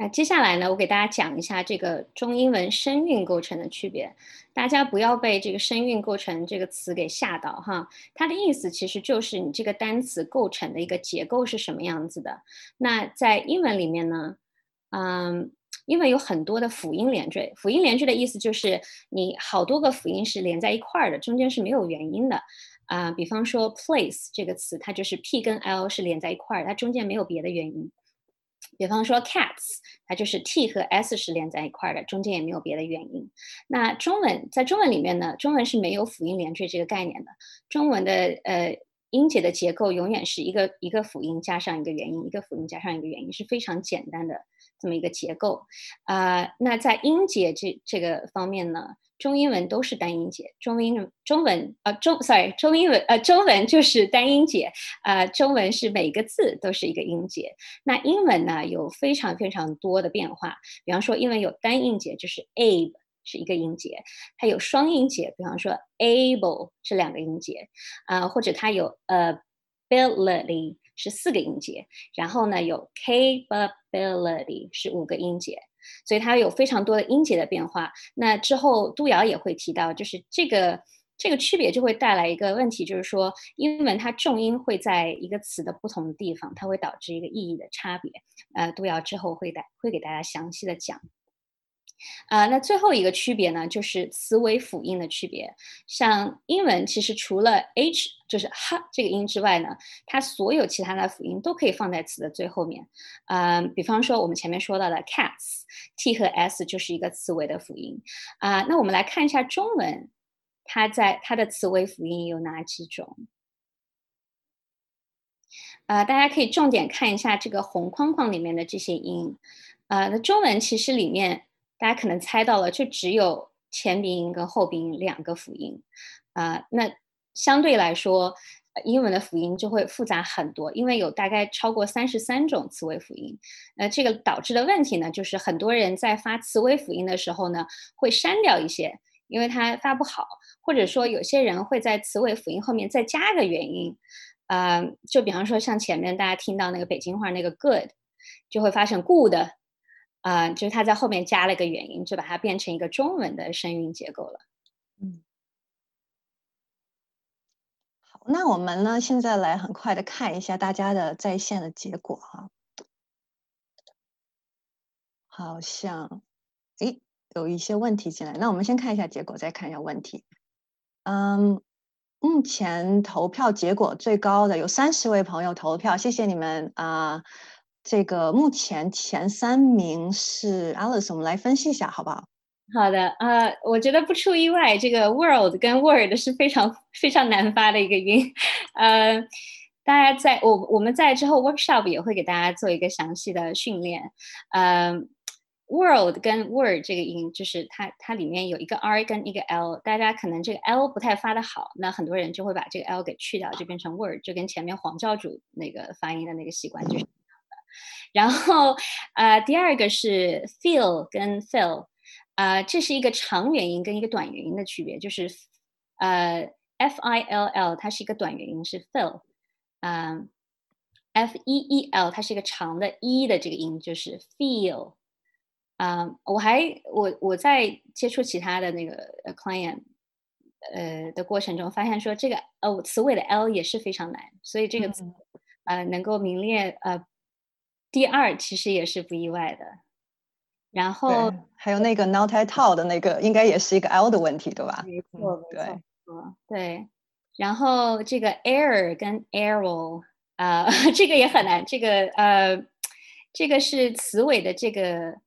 那接下来呢，我给大家讲一下这个中英文声韵构成的区别。大家不要被这个声韵构成这个词给吓到哈。它的意思其实就是你这个单词构成的一个结构是什么样子的。那在英文里面呢，嗯，因为有很多的辅音连缀，辅音连缀的意思就是你好多个辅音是连在一块儿的，中间是没有元音的。啊，比方说 place 这个词，它就是 p 跟 l 是连在一块儿，它中间没有别的元音。比方说 cats，它就是 t 和 s 是连在一块的，中间也没有别的元音。那中文在中文里面呢，中文是没有辅音连缀这个概念的。中文的呃音节的结构永远是一个一个辅音加上一个元音，一个辅音加上一个元音，是非常简单的这么一个结构。啊，那在音节这这个方面呢？中英文都是单音节，中英中文呃中，sorry，中英文呃中文就是单音节，呃中文是每个字都是一个音节。那英文呢有非常非常多的变化，比方说英文有单音节，就是 a b 是一个音节，它有双音节，比方说 able 是两个音节，啊或者它有 ability 是四个音节，然后呢有 capability 是五个音节。所以它有非常多的音节的变化。那之后杜瑶也会提到，就是这个这个区别就会带来一个问题，就是说英文它重音会在一个词的不同的地方，它会导致一个意义的差别。呃，杜瑶之后会带会给大家详细的讲。啊，那最后一个区别呢，就是词尾辅音的区别。像英文其实除了 h 就是哈这个音之外呢，它所有其他的辅音都可以放在词的最后面。嗯，比方说我们前面说到的 cats，t 和 s 就是一个词尾的辅音。啊，那我们来看一下中文，它在它的词尾辅音有哪几种？啊，大家可以重点看一下这个红框框里面的这些音。啊，那中文其实里面。大家可能猜到了，就只有前鼻音跟后鼻音两个辅音，啊，那相对来说，英文的辅音就会复杂很多，因为有大概超过三十三种词尾辅音。那这个导致的问题呢，就是很多人在发词尾辅音的时候呢，会删掉一些，因为它发不好，或者说有些人会在词尾辅音后面再加个元音，啊，就比方说像前面大家听到那个北京话那个 good，就会发成 good。啊，就是它在后面加了个元音，就把它变成一个中文的声韵结构了。嗯，好，那我们呢，现在来很快的看一下大家的在线的结果哈。好像，诶，有一些问题进来，那我们先看一下结果，再看一下问题。嗯，目前投票结果最高的有三十位朋友投票，谢谢你们啊。这个目前前三名是 Alice，我们来分析一下好不好？好的，呃，我觉得不出意外，这个 world 跟 word 是非常非常难发的一个音，呃，大家在我我们在之后 workshop 也会给大家做一个详细的训练，呃，world 跟 word 这个音就是它它里面有一个 r 跟一个 l，大家可能这个 l 不太发的好，那很多人就会把这个 l 给去掉，就变成 word，就跟前面黄教主那个发音的那个习惯就是。然后，呃，第二个是 feel 跟 fill，啊，这是一个长元音跟一个短元音的区别，就是，呃，f i l l 它是一个短元音是 fill，嗯，f e e l 它是一个长的 e 的这个音就是 feel，啊，我还我我在接触其他的那个 client 呃的过程中，发现说这个呃词尾的 l 也是非常难，所以这个词呃能够名列呃第二，其实也是不意外的。然后还有那个 not at all 的那个，应该也是一个 l 的问题，对吧？没错，对，对。然后这个 air 跟 arrow 啊，*laughs* 这个也很难，这个呃，这个是词尾的这个。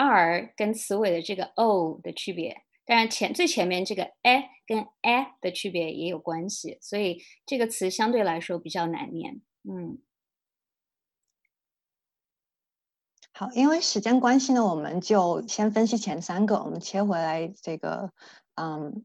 r 跟词尾的这个 o 的区别，当然前最前面这个 a 跟 a 的区别也有关系，所以这个词相对来说比较难念。嗯，好，因为时间关系呢，我们就先分析前三个，我们切回来这个，嗯。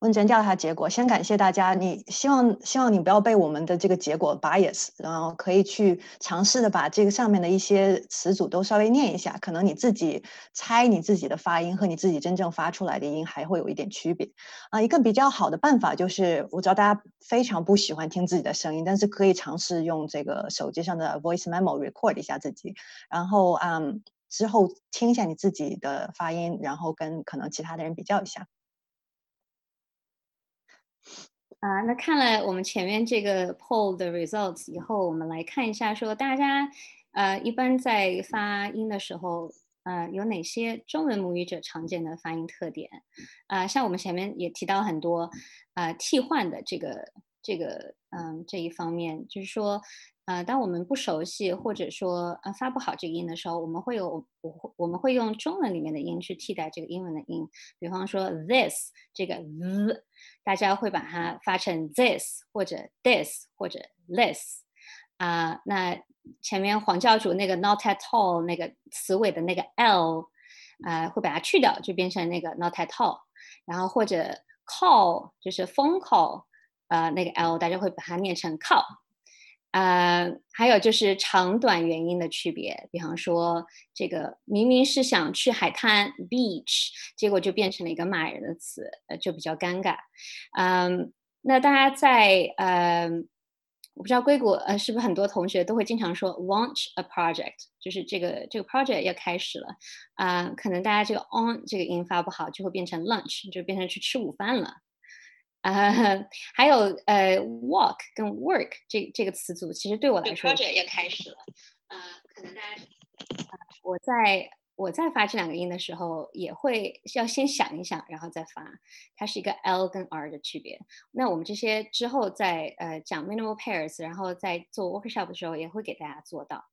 问卷调查结果，先感谢大家。你希望希望你不要被我们的这个结果 bias，然后可以去尝试的把这个上面的一些词组都稍微念一下。可能你自己猜你自己的发音和你自己真正发出来的音还会有一点区别啊。一个比较好的办法就是，我知道大家非常不喜欢听自己的声音，但是可以尝试用这个手机上的 voice memo record 一下自己，然后嗯之后听一下你自己的发音，然后跟可能其他的人比较一下。啊，那看了我们前面这个 poll 的 results 以后，我们来看一下，说大家呃一般在发音的时候，呃有哪些中文母语者常见的发音特点？啊，像我们前面也提到很多啊替换的这个这个嗯这一方面，就是说。呃，当我们不熟悉或者说呃发不好这个音的时候，我们会有我我们会用中文里面的音去替代这个英文的音。比方说 this 这个 z，大家会把它发成 this 或者 this 或者 this 啊。那前面黄教主那个 not at all 那个词尾的那个 l 啊，会把它去掉，就变成那个 not at all。然后或者 call 就是 phone call 啊，那个 l 大家会把它念成 call。呃，还有就是长短元音的区别，比方说这个明明是想去海滩 beach，结果就变成了一个骂人的词，呃，就比较尴尬。嗯，那大家在呃，我不知道硅谷呃是不是很多同学都会经常说 launch a project，就是这个这个 project 要开始了啊，可能大家这个 on 这个音发不好，就会变成 lunch，就变成去吃午饭了。啊，还有呃，walk 跟 work 这这个词组，其实对我来说，project 也开始了。呃，可能大家，我在我在发这两个音的时候，也会要先想一想，然后再发。它是一个 l 跟 r 的区别。那我们这些之后在呃讲 minimal pairs，然后在做 workshop 的时候，也会给大家做到。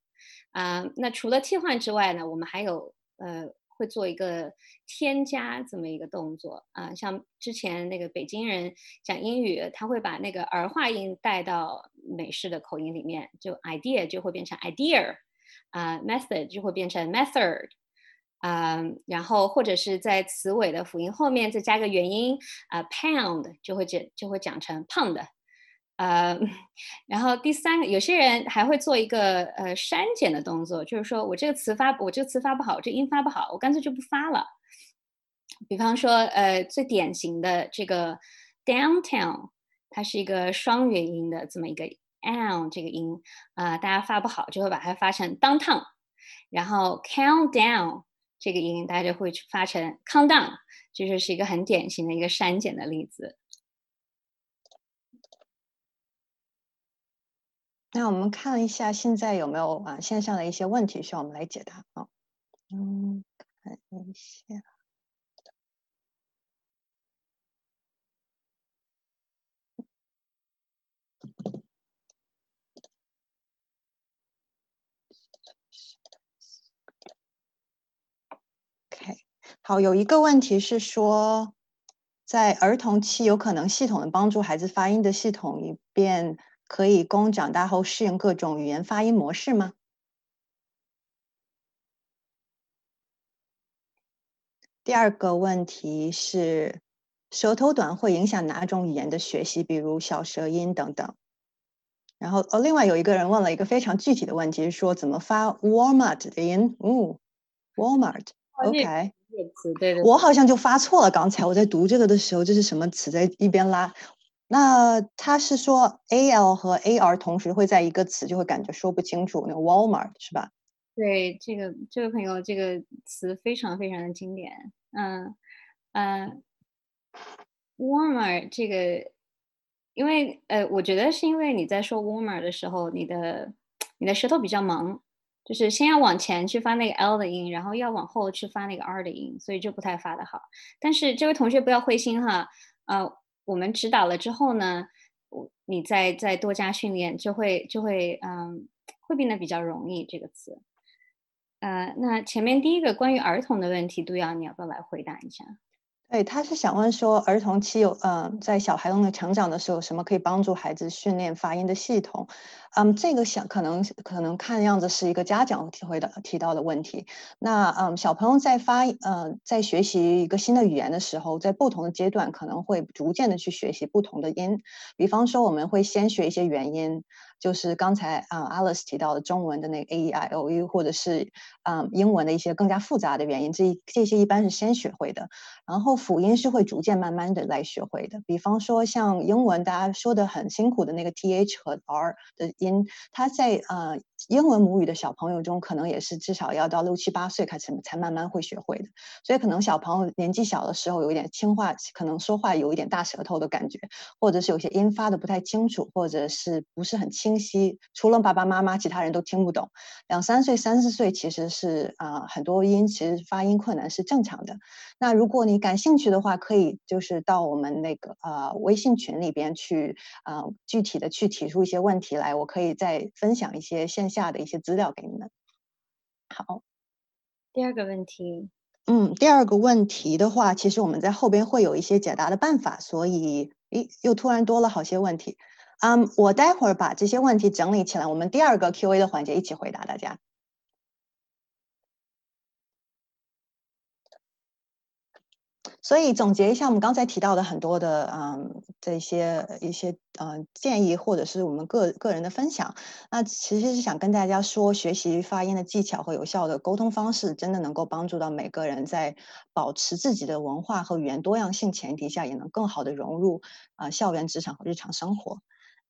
啊，那除了替换之外呢，我们还有呃。会做一个添加这么一个动作啊，像之前那个北京人讲英语，他会把那个儿化音带到美式的口音里面，就 idea 就会变成 idea，啊，method 就会变成 method，啊，然后或者是在词尾的辅音后面再加个元音啊，pound 就会讲就会讲成 pound。呃，*laughs* 然后第三个，有些人还会做一个呃删减的动作，就是说我这个词发我这个词发不好，这音发不好，我干脆就不发了。比方说，呃，最典型的这个 downtown，它是一个双元音的这么一个 n 这个音啊，大家发不好就会把它发成 downtown，然后 countdown 这个音大家就会发成 countdown，这就是一个很典型的一个删减的例子。那我们看一下现在有没有啊线上的一些问题需要我们来解答啊？嗯，看一下。OK，好，有一个问题是说，在儿童期有可能系统的帮助孩子发音的系统，以便。可以供长大后适应各种语言发音模式吗？第二个问题是，舌头短会影响哪种语言的学习，比如小舌音等等。然后，哦，另外有一个人问了一个非常具体的问题，说怎么发 Walmart 的音？哦，Walmart，OK。我好像就发错了。刚才我在读这个的时候，这是什么词？在一边拉。那他是说 a l 和 a r 同时会在一个词，就会感觉说不清楚。那个 Walmart 是吧？对这个这位朋友，这个词非常非常的经典。嗯嗯，warmer 这个，因为呃，我觉得是因为你在说 warmer 的时候，你的你的舌头比较忙，就是先要往前去发那个 l 的音，然后要往后去发那个 r 的音，所以就不太发的好。但是这位同学不要灰心哈，呃，我们指导了之后呢，我你再再多加训练，就会就会嗯，会变得比较容易这个词。呃，那前面第一个关于儿童的问题，杜瑶，你要不要来回答一下？对，他是想问说，儿童期有呃，在小孩的成长的时候，什么可以帮助孩子训练发音的系统？嗯，这个想可能可能看样子是一个家长提回的提到的问题。那嗯，小朋友在发呃在学习一个新的语言的时候，在不同的阶段可能会逐渐的去学习不同的音。比方说，我们会先学一些元音。就是刚才啊，Alice 提到的中文的那个 a e i o u，或者是啊英文的一些更加复杂的原因，这这些一般是先学会的，然后辅音是会逐渐慢慢的来学会的。比方说像英文大家说的很辛苦的那个 th 和 r 的音，它在呃。英文母语的小朋友中，可能也是至少要到六七八岁开始才慢慢会学会的。所以可能小朋友年纪小的时候有一点听话，可能说话有一点大舌头的感觉，或者是有些音发的不太清楚，或者是不是很清晰。除了爸爸妈妈，其他人都听不懂。两三岁、三四岁其实是啊，很多音其实发音困难是正常的。那如果你感兴趣的话，可以就是到我们那个呃微信群里边去呃，具体的去提出一些问题来，我可以再分享一些线。下的一些资料给你们。好，第二个问题，嗯，第二个问题的话，其实我们在后边会有一些解答的办法，所以，诶，又突然多了好些问题。嗯，我待会儿把这些问题整理起来，我们第二个 Q&A 的环节一起回答大家。所以总结一下，我们刚才提到的很多的嗯这些一些嗯建议，或者是我们个个人的分享，那其实是想跟大家说，学习发音的技巧和有效的沟通方式，真的能够帮助到每个人在保持自己的文化和语言多样性前提下，也能更好的融入啊校园、职场和日常生活。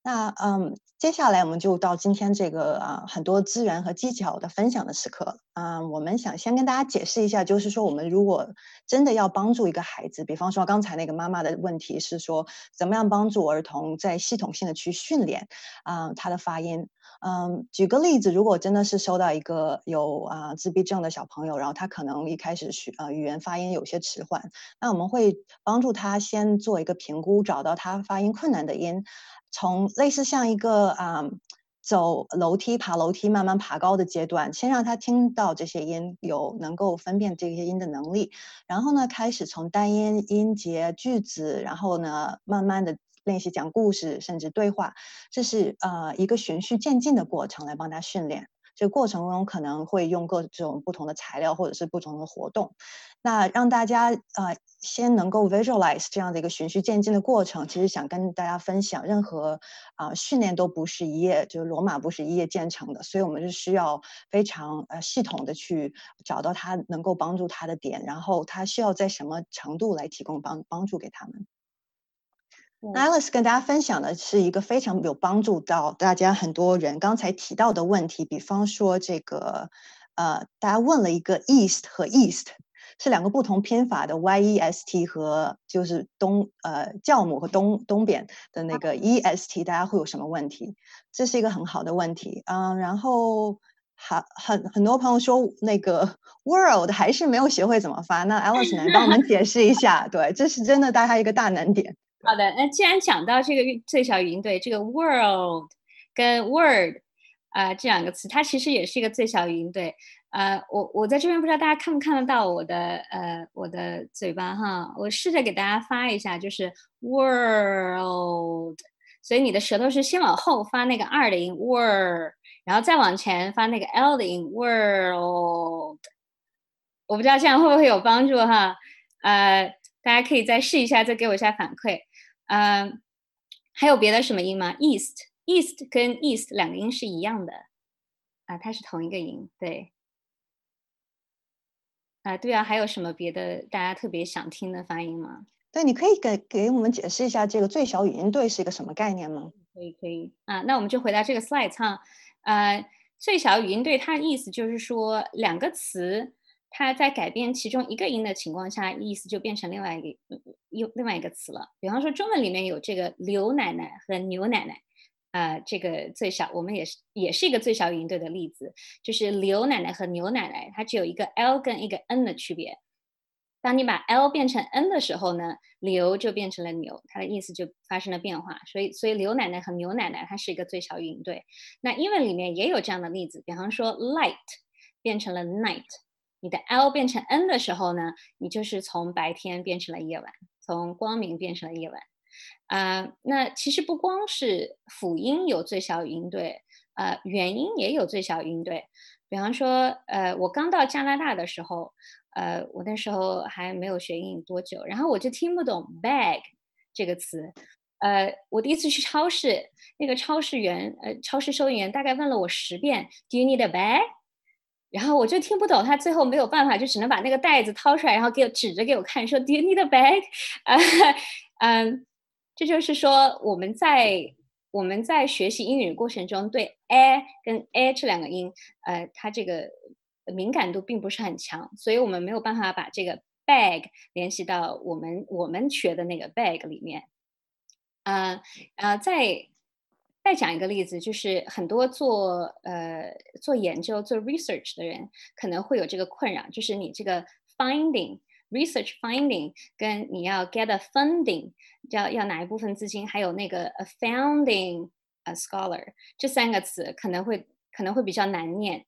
那嗯，接下来我们就到今天这个啊很多资源和技巧的分享的时刻啊，我们想先跟大家解释一下，就是说我们如果真的要帮助一个孩子，比方说刚才那个妈妈的问题是说，怎么样帮助儿童在系统性的去训练啊他的发音？嗯，举个例子，如果真的是收到一个有啊自闭症的小朋友，然后他可能一开始学呃语言发音有些迟缓，那我们会帮助他先做一个评估，找到他发音困难的音。从类似像一个啊走楼梯、爬楼梯、慢慢爬高的阶段，先让他听到这些音，有能够分辨这些音的能力，然后呢，开始从单音、音节、句子，然后呢，慢慢的练习讲故事，甚至对话，这是呃一个循序渐进的过程来帮他训练。这个过程中可能会用各种不同的材料或者是不同的活动，那让大家呃先能够 visualize 这样的一个循序渐进的过程。其实想跟大家分享，任何啊训练都不是一夜就是罗马不是一夜建成的，所以我们是需要非常呃系统的去找到他能够帮助他的点，然后他需要在什么程度来提供帮帮助给他们。Alice 跟大家分享的是一个非常有帮助到大家很多人刚才提到的问题，比方说这个，呃，大家问了一个 east 和 east 是两个不同拼法的 y e s t 和就是东呃酵母和东东边的那个 e s t，大家会有什么问题？这是一个很好的问题，嗯，然后很很很多朋友说那个 world 还是没有学会怎么发，那 *laughs* Alice 能帮我们解释一下，对，这是真的大家一个大难点。好的，那既然讲到这个最小语音对这个 world 跟 word 啊这两个词，它其实也是一个最小语音对。呃，我我在这边不知道大家看不看得到我的呃我的嘴巴哈，我试着给大家发一下，就是 world，所以你的舌头是先往后发那个 r 的音 world，然后再往前发那个 l 的音 world。我不知道这样会不会有帮助哈，呃。大家可以再试一下，再给我一下反馈。嗯，还有别的什么音吗？East，East 跟 East 两个音是一样的啊，它是同一个音。对，啊，对啊，还有什么别的大家特别想听的发音吗？对，你可以给给我们解释一下这个最小语音对是一个什么概念吗？可以，可以啊。那我们就回到这个 slide 哈。呃，最小语音对它的意思就是说，两个词它在改变其中一个音的情况下，意思就变成另外一个又另外一个词了。比方说，中文里面有这个刘奶奶和牛奶奶。啊，这个最小，我们也是也是一个最小语音对的例子，就是刘奶奶和牛奶奶，它只有一个 l 跟一个 n 的区别。当你把 l 变成 n 的时候呢，刘就变成了牛，它的意思就发生了变化。所以，所以刘奶奶和牛奶奶它是一个最小语音对。那英文里面也有这样的例子，比方说 light 变成了 night，你的 l 变成 n 的时候呢，你就是从白天变成了夜晚，从光明变成了夜晚。啊，那其实不光是辅音有最小音对，呃，元音也有最小音对。比方说，呃，我刚到加拿大的时候，呃，我那时候还没有学英语多久，然后我就听不懂 bag 这个词。呃，我第一次去超市，那个超市员，呃，超市收银员大概问了我十遍，Do you need a bag？然后我就听不懂，他最后没有办法，就只能把那个袋子掏出来，然后给我指着给我看，说 Do you need a bag？啊，*laughs* 嗯。这就是说，我们在我们在学习英语过程中，对 a 跟 a 这两个音，呃，它这个敏感度并不是很强，所以我们没有办法把这个 bag 联系到我们我们学的那个 bag 里面。啊啊，再再讲一个例子，就是很多做呃做研究做 research 的人可能会有这个困扰，就是你这个 finding。Research finding 跟你要 get a funding，要要哪一部分资金，还有那个 a founding a scholar 这三个词可能会可能会比较难念。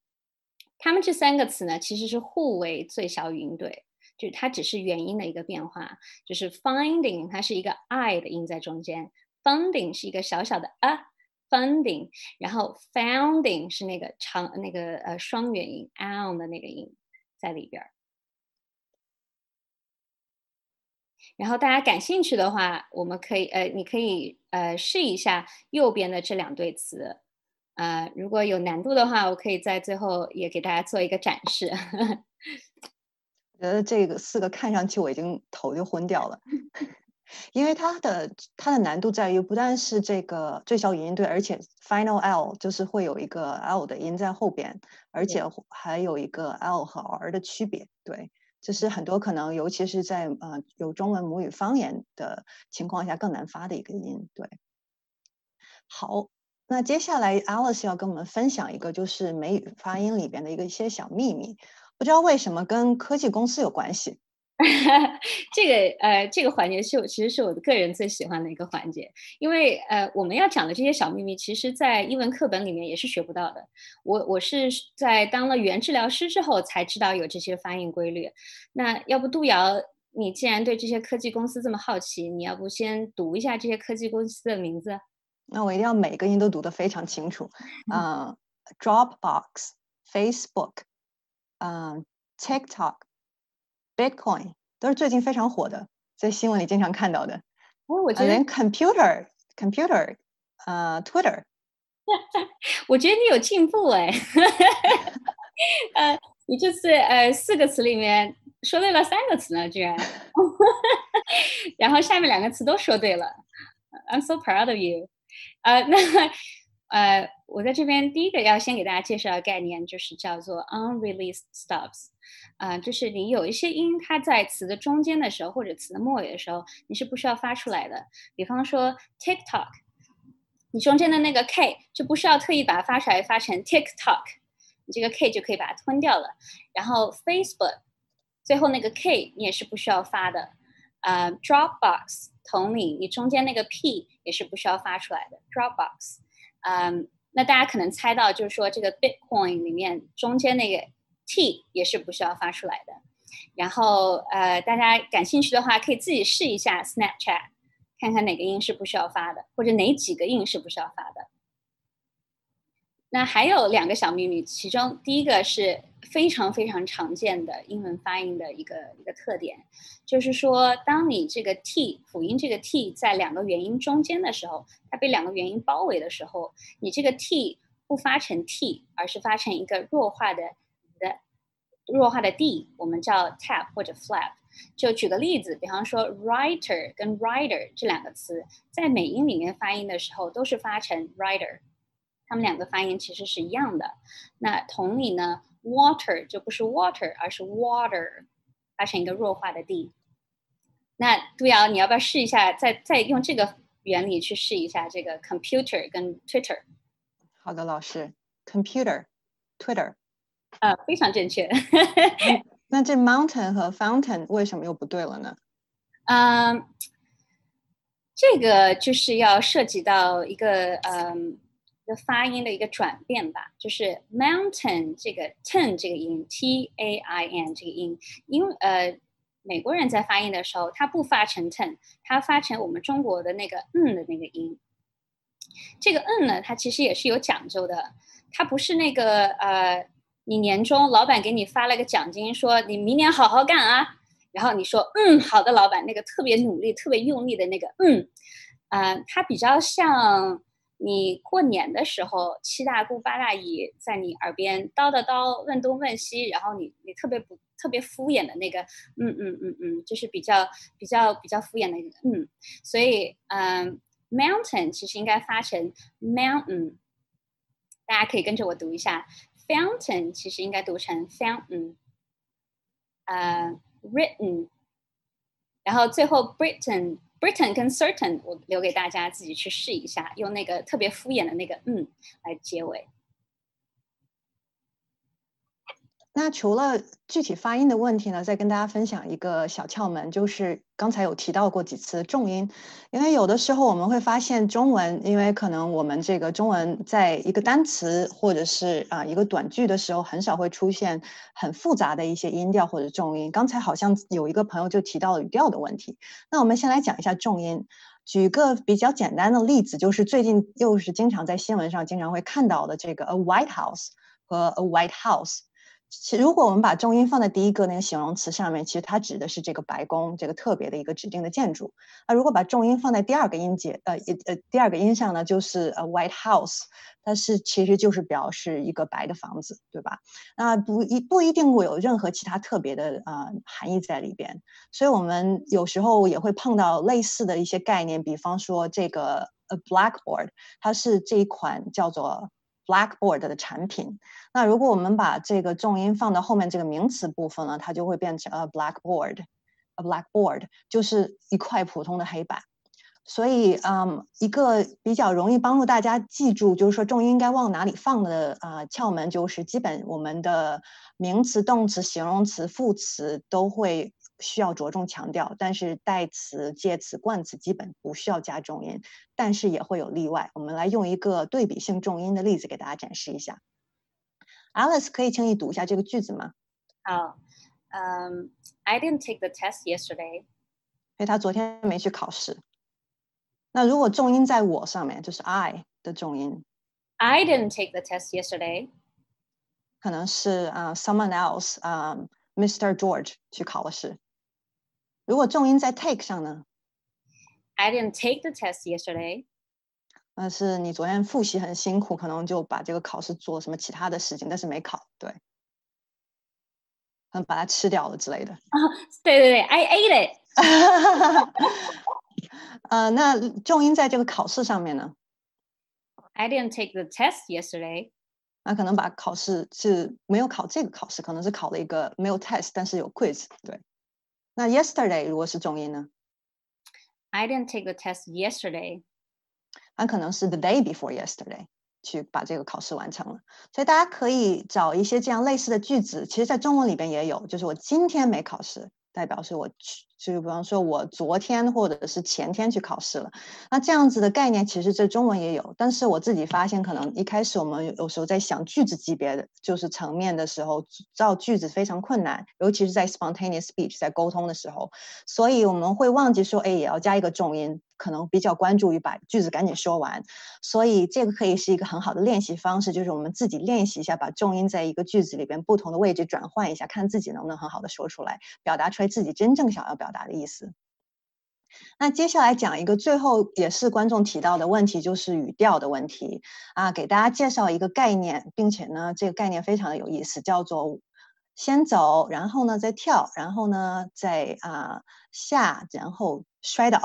他们这三个词呢，其实是互为最小语音对，就是它只是元音的一个变化。就是 finding 它是一个 i 的音在中间，funding 是一个小小的 a funding，然后 founding 是那个长那个呃双元音 on 的那个音在里边儿。然后大家感兴趣的话，我们可以呃，你可以呃试一下右边的这两对词，呃，如果有难度的话，我可以在最后也给大家做一个展示。我觉得这个四个看上去我已经头就昏掉了，*laughs* 因为它的它的难度在于不但是这个最小语音对，而且 final l 就是会有一个 l 的音在后边，而且还有一个 l 和 r 的区别，对。这是很多可能，尤其是在呃有中文母语方言的情况下更难发的一个音。对，好，那接下来 Alice 要跟我们分享一个就是美语发音里边的一个一些小秘密，不知道为什么跟科技公司有关系。*laughs* 这个呃，这个环节是我其实是我的个人最喜欢的一个环节，因为呃，我们要讲的这些小秘密，其实在英文课本里面也是学不到的。我我是在当了语言治疗师之后才知道有这些发音规律。那要不杜瑶，你既然对这些科技公司这么好奇，你要不先读一下这些科技公司的名字？那我一定要每个音都读得非常清楚。*laughs* 嗯，Dropbox、Facebook、嗯，TikTok。Bitcoin 都是最近非常火的，在新闻里经常看到的。哦，我觉得连 computer computer 呃 Twitter，*laughs* 我觉得你有进步哎。*laughs* 呃，你这次呃四个词里面说对了三个词呢，居然。*laughs* 然后下面两个词都说对了，I'm so proud of you。呃，那呃，我在这边第一个要先给大家介绍的概念就是叫做 unreleased stops。啊，就是你有一些音，它在词的中间的时候，或者词的末尾的时候，你是不需要发出来的。比方说 TikTok，你中间的那个 K 就不需要特意把它发出来，发成 TikTok，你这个 K 就可以把它吞掉了。然后 Facebook，最后那个 K 你也是不需要发的。啊，Dropbox 同理，你中间那个 P 也是不需要发出来的。Dropbox，嗯，那大家可能猜到，就是说这个 Bitcoin 里面中间那个。T 也是不需要发出来的，然后呃，大家感兴趣的话，可以自己试一下 Snapchat，看看哪个音是不需要发的，或者哪几个音是不需要发的。那还有两个小秘密，其中第一个是非常非常常见的英文发音的一个一个特点，就是说，当你这个 T 辅音这个 T 在两个元音中间的时候，它被两个元音包围的时候，你这个 T 不发成 T，而是发成一个弱化的的。弱化的 d 我们叫 tap 或者 flap。就举个例子，比方说 writer 跟 writer 这两个词，在美音里面发音的时候都是发成 writer，它们两个发音其实是一样的。那同理呢，water 就不是 water，而是 water，发成一个弱化的 d。那杜瑶，你要不要试一下，再再用这个原理去试一下这个 computer 跟 Twitter？好的，老师，computer，Twitter，啊，非常正确。*laughs* 那这 mountain 和 fountain 为什么又不对了呢？嗯，这个就是要涉及到一个嗯，一个发音的一个转变吧。就是 mountain 这个 ten 这个音，t a i n 这个音，因呃。美国人在发音的时候，他不发成 ten，他发成我们中国的那个嗯的那个音。这个嗯呢，它其实也是有讲究的，它不是那个呃，你年终老板给你发了个奖金，说你明年好好干啊，然后你说嗯好的，老板那个特别努力、特别用力的那个嗯，啊，它比较像你过年的时候，七大姑八大姨在你耳边叨叨叨问东问西，然后你你特别不。特别敷衍的那个，嗯嗯嗯嗯，就是比较比较比较敷衍的一个，嗯，所以嗯，mountain 其实应该发成 mountain，大家可以跟着我读一下，fountain 其实应该读成 fountain，呃，written，然后最后 Britain Britain 跟 certain 我留给大家自己去试一下，用那个特别敷衍的那个嗯来结尾。那除了具体发音的问题呢，再跟大家分享一个小窍门，就是刚才有提到过几次重音，因为有的时候我们会发现中文，因为可能我们这个中文在一个单词或者是啊一个短句的时候，很少会出现很复杂的一些音调或者重音。刚才好像有一个朋友就提到了语调的问题，那我们先来讲一下重音，举个比较简单的例子，就是最近又是经常在新闻上经常会看到的这个 a White House 和 a White House。其如果我们把重音放在第一个那个形容词上面，其实它指的是这个白宫这个特别的一个指定的建筑。那如果把重音放在第二个音节，呃，呃，第二个音上呢，就是呃，White House，它是其实就是表示一个白的房子，对吧？那不一不一定会有任何其他特别的啊含义在里边。所以我们有时候也会碰到类似的一些概念，比方说这个 a blackboard，它是这一款叫做。Blackboard 的产品，那如果我们把这个重音放到后面这个名词部分呢，它就会变成 a blackboard，a blackboard 就是一块普通的黑板。所以，嗯，一个比较容易帮助大家记住，就是说重音应该往哪里放的啊窍门，就是基本我们的名词、动词、形容词、副词都会。需要着重强调，但是代词、介词、冠词基本不需要加重音，但是也会有例外。我们来用一个对比性重音的例子给大家展示一下。Alice，可以轻易读一下这个句子吗？好，嗯，I didn't take the test yesterday。所以他昨天没去考试。那如果重音在我上面，就是 I 的重音。I didn't take the test yesterday。可能是啊，someone else，啊，Mr. George 去考了试。如果重音在 take 上呢？I didn't take the test yesterday。那是你昨天复习很辛苦，可能就把这个考试做什么其他的事情，但是没考，对，可能把它吃掉了之类的。*laughs* 啊，对对对，I ate it。*laughs* 呃，那重音在这个考试上面呢？I didn't take the test yesterday。那可能把考试是没有考这个考试，可能是考了一个没有 test，但是有 quiz，对。那 yesterday 如果是重音呢？I didn't take the test yesterday。那可能是 the day before yesterday 去把这个考试完成了。所以大家可以找一些这样类似的句子，其实在中文里边也有，就是我今天没考试。代表是我去，就比方说，我昨天或者是前天去考试了。那这样子的概念，其实在中文也有。但是我自己发现，可能一开始我们有时候在想句子级别的就是层面的时候，造句子非常困难，尤其是在 spontaneous speech 在沟通的时候，所以我们会忘记说，哎，也要加一个重音。可能比较关注于把句子赶紧说完，所以这个可以是一个很好的练习方式，就是我们自己练习一下，把重音在一个句子里边不同的位置转换一下，看自己能不能很好的说出来，表达出来自己真正想要表表达的意思。那接下来讲一个最后也是观众提到的问题，就是语调的问题啊，给大家介绍一个概念，并且呢，这个概念非常的有意思，叫做先走，然后呢再跳，然后呢再啊、下，然后摔倒。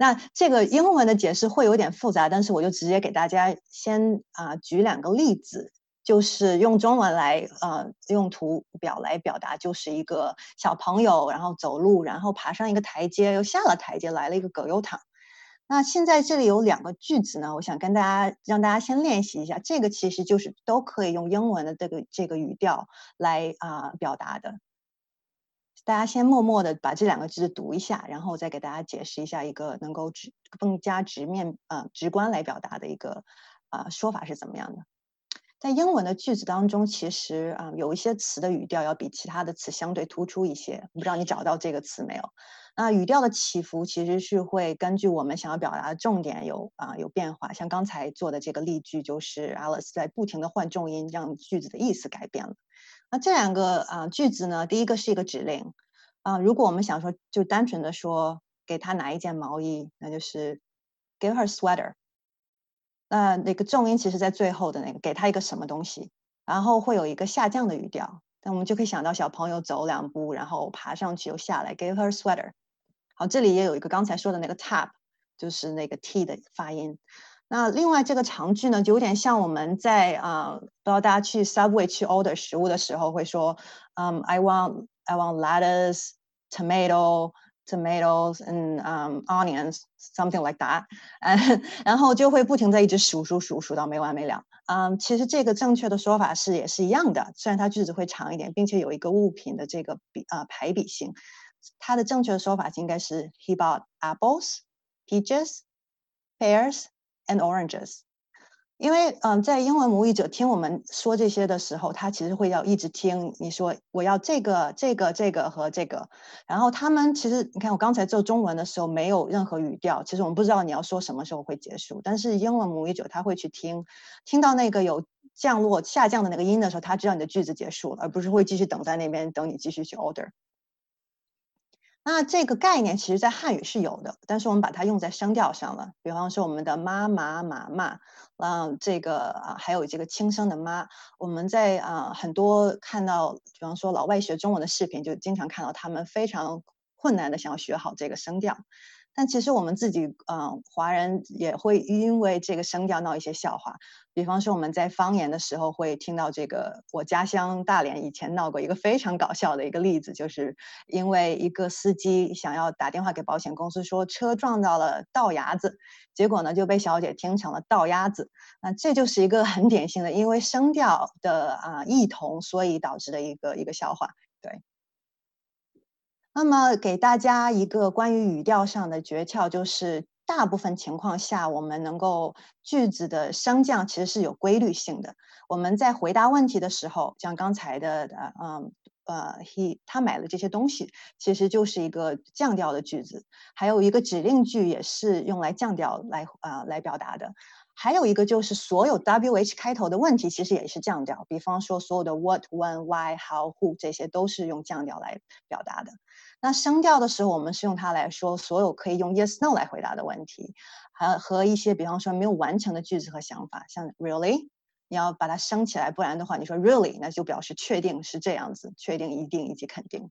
那这个英文的解释会有点复杂，但是我就直接给大家先啊、举两个例子，就是用中文来呃用图表来表达，就是一个小朋友然后走路，然后爬上一个台阶，又下了台阶，来了一个葛优躺。那现在这里有两个句子呢，我想跟大家让大家先练习一下，这个其实就是都可以用英文的这个这个语调来啊、表达的。大家先默默的把这两个句子读一下，然后再给大家解释一下一个能够直更加直面呃直观来表达的一个啊、说法是怎么样的。在英文的句子当中，其实啊、有一些词的语调要比其他的词相对突出一些。我不知道你找到这个词没有？那语调的起伏其实是会根据我们想要表达的重点有啊、有变化。像刚才做的这个例句，就是 Alice 在不停的换重音，让句子的意思改变了。那这两个啊、句子呢，第一个是一个指令啊、如果我们想说就单纯的说给他拿一件毛衣，那就是 give her sweater。那那个重音其实在最后的那个给他一个什么东西，然后会有一个下降的语调，那我们就可以想到小朋友走两步，然后爬上去又下来，give her sweater。好，这里也有一个刚才说的那个 tap，就是那个 t 的发音。那另外这个长句呢，就有点像我们在啊、不知道大家去 Subway 去 order 食物的时候会说，嗯、i want I want lettuce, tomato, tomatoes and um onions, something like that，嗯，然后就会不停的一直数数数数到没完没了。嗯，其实这个正确的说法是也是一样的，虽然它句子会长一点，并且有一个物品的这个比啊、排比性，它的正确的说法应该是 He bought apples, peaches, pears and oranges。 因为嗯，在英文母语者听我们说这些的时候，他其实会要一直听你说我要这个、这个、这个和这个，然后他们其实你看我刚才做中文的时候没有任何语调，其实我们不知道你要说什么时候会结束，但是英文母语者他会去听，听到那个有降落下降的那个音的时候，他知道你的句子结束了，而不是会继续等在那边等你继续去 order。那这个概念其实在汉语是有的，但是我们把它用在声调上了。比方说我们的妈妈、妈妈，啊，这个啊，还有这个轻声的妈，我们在啊很多看到，比方说老外学中文的视频，就经常看到他们非常困难的想要学好这个声调。但其实我们自己，嗯，华人也会因为这个声调闹一些笑话。比方说我们在方言的时候会听到这个，我家乡大连以前闹过一个非常搞笑的一个例子，就是因为一个司机想要打电话给保险公司说车撞到了道牙子，结果呢就被小姐听成了道鸭子。那这就是一个很典型的，因为声调的啊异同，所以导致的一个一个笑话。那么给大家一个关于语调上的诀窍，就是大部分情况下，我们能够句子的升降其实是有规律性的。我们在回答问题的时候，像刚才的呃嗯呃，he 他买了这些东西，其实就是一个降调的句子。还有一个指令句也是用来降调来啊、来表达的。还有一个就是所有 wh 开头的问题其实也是降调，比方说所有的 what、when、why、how、who 这些都是用降调来表达的。那升调的时候，我们是用它来说所有可以用 yes no 来回答的问题，还和一些比方说没有完成的句子和想法，像 really，你要把它升起来，不然的话你说 really，那就表示确定是这样子，确定、一定以及肯定。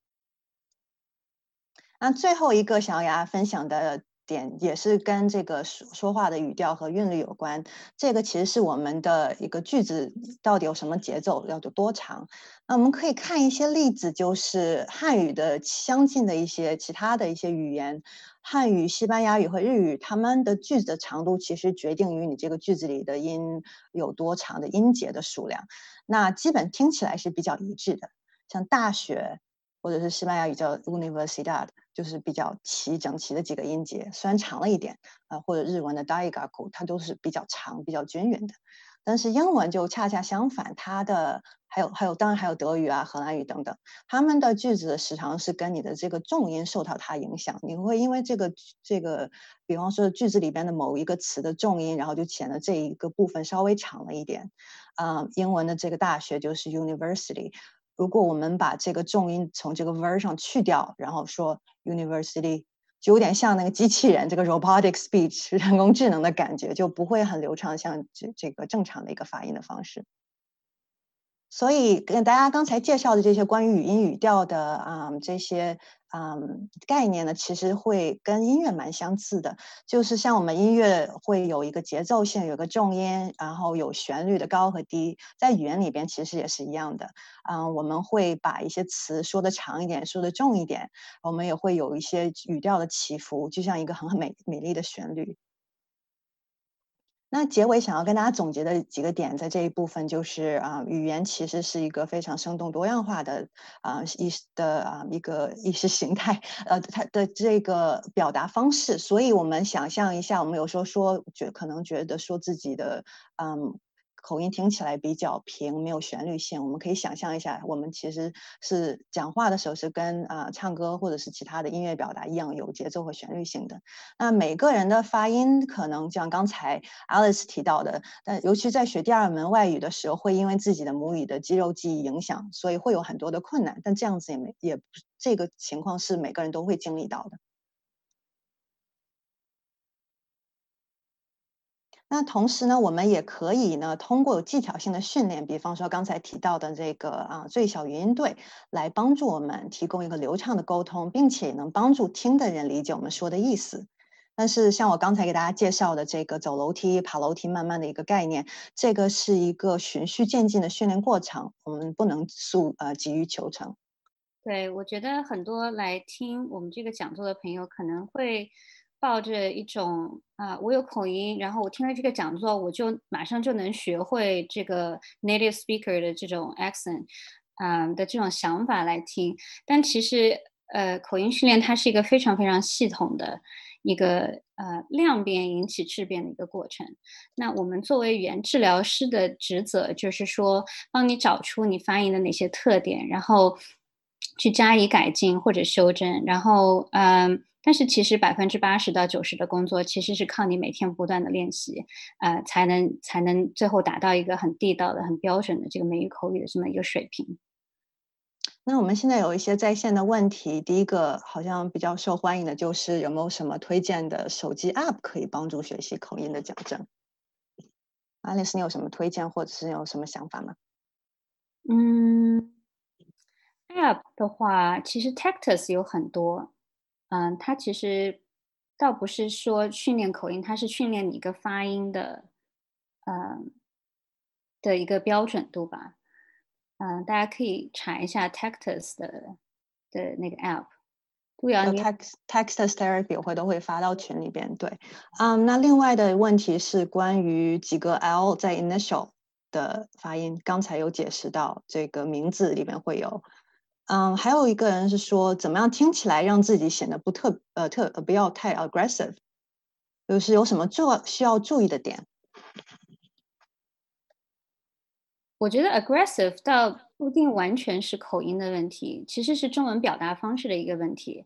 那最后一个想要给大家分享的点，也是跟这个说说话的语调和韵律有关。这个其实是我们的一个句子到底有什么节奏，要有多长。那我们可以看一些例子，就是汉语的相近的一些其他的一些语言，汉语、西班牙语和日语，它们的句子的长度其实决定于你这个句子里的音有多长的音节的数量。那基本听起来是比较一致的，像大学。或者是西班牙语叫 universidad，就是比较齐整齐的几个音节，虽然长了一点啊、或者日文的 daigaku，它都是比较长、比较均匀的。但是英文就恰恰相反，它的还有还有当然还有德语啊、荷兰语等等，他们的句子的时长是跟你的这个重音受到它影响，你会因为这个这个，比方说句子里边的某一个词的重音，然后就显得这一个部分稍微长了一点。啊、英文的这个大学就是 university。如果我们把这个重音从这个 ver 上去掉，然后说 university，就有点像那个机器人这个 robotic speech 人工智能的感觉，就不会很流畅，像这这个正常的一个发音的方式。所以跟大家刚才介绍的这些关于语音语调的啊、这些嗯概念呢，其实会跟音乐蛮相似的，就是像我们音乐会有一个节奏线，有个重音，然后有旋律的高和低，在语言里边其实也是一样的。嗯，我们会把一些词说的长一点，说的重一点，我们也会有一些语调的起伏，就像一个很美美丽的旋律。那结尾想要跟大家总结的几个点，在这一部分就是啊，语言其实是一个非常生动多样化的啊意识的啊一个意识形态，呃，它的这个表达方式。所以我们想象一下，我们有时候说觉可能觉得说自己的嗯。口音听起来比较平，没有旋律性。我们可以想象一下，我们其实是讲话的时候是跟啊、唱歌或者是其他的音乐表达一样，有节奏和旋律性的。那每个人的发音可能像刚才 Alice 提到的，但尤其在学第二门外语的时候，会因为自己的母语的肌肉记忆影响，所以会有很多的困难。但这样子也没也这个情况是每个人都会经历到的。那同时呢，我们也可以呢，通过技巧性的训练，比方说刚才提到的这个啊最小语音对，来帮助我们提供一个流畅的沟通，并且能帮助听的人理解我们说的意思。但是像我刚才给大家介绍的这个走楼梯、爬楼梯，慢慢的一个概念，这个是一个循序渐进的训练过程，我们不能速呃急于求成。对，我觉得很多来听我们这个讲座的朋友可能会抱着一种啊，我有口音，然后我听了这个讲座，我就马上就能学会这个 native speaker 的这种 accent，啊、的这种想法来听。但其实，呃，口音训练它是一个非常非常系统的一个呃量变引起质变的一个过程。那我们作为语言治疗师的职责，就是说帮你找出你发音的哪些特点，然后去加以改进或者修正。然后，嗯，但是其实百分之八十到九十的工作其实是靠你每天不断的练习，呃，才能才能最后达到一个很地道的、很标准的这个美语口语的这么一个水平。那我们现在有一些在线的问题，第一个好像比较受欢迎的就是有没有什么推荐的手机 App 可以帮助学习口音的矫正？Alice，你有什么推荐或者是有什么想法吗？嗯，App 的话，其实 Tactus 有很多，嗯，它其实倒不是说训练口音，它是训练你一个发音的，嗯的一个标准度吧。嗯，大家可以查一下 Tactus 的的那个 App。杜瑶，你 text text therapy 我会都会发到群里边。对，嗯，那另外的问题是关于几个 L 在 initial 的发音，刚才有解释到这个名字里面会有。嗯，还有一个人是说怎么样听起来让自己显得不特呃特不要太 aggressive，就是有什么做需要注意的点？我觉得 aggressive 倒不一定完全是口音的问题，其实是中文表达方式的一个问题。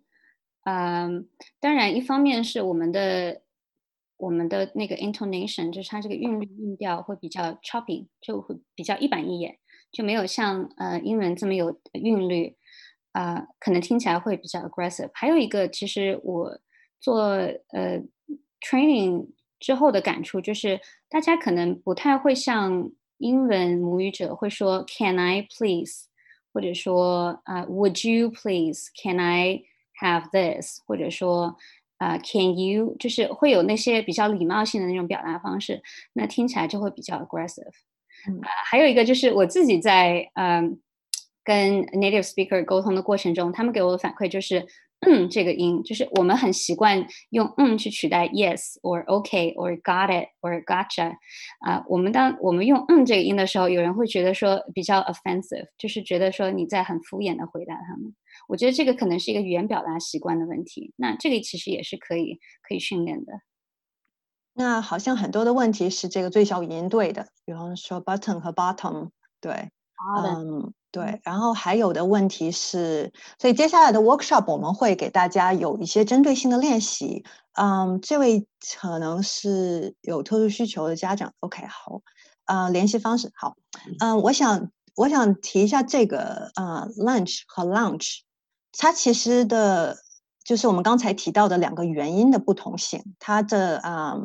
嗯，当然，一方面是我们的我们的那个 intonation，就是它这个韵律韵调会比较 choppy，就会比较一板一眼，就没有像呃英文这么有韵律，啊、可能听起来会比较 aggressive。还有一个，其实我做呃 training 之后的感触就是，大家可能不太会像英文母语者会说 Can I please，或者说啊、Would you please？Can I have this？或者说啊、Can you？就是会有那些比较礼貌性的那种表达方式，那听起来就会比较 aggressive。嗯、还有一个就是我自己在嗯跟 native speaker 沟通的过程中，他们给我的反馈就是，嗯，这个音就是我们很习惯用嗯去取代 yes or OK or got it or gotcha，啊、我们当我们用嗯这个音的时候，有人会觉得说比较 offensive，就是觉得说你在很敷衍的回答他们。我觉得这个可能是一个语言表达习惯的问题，那这个其实也是可以可以训练的。那好像很多的问题是这个最小语音对的，比方说 button 和 bottom，对，嗯，对。然后还有的问题是，所以接下来的 workshop 我们会给大家有一些针对性的练习。嗯，这位可能是有特殊需求的家长，OK，好，呃，联系方式好，嗯，我想我想提一下这个呃 lunch 和 lounge，它其实的。就是我们刚才提到的两个元音的不同性，它的啊、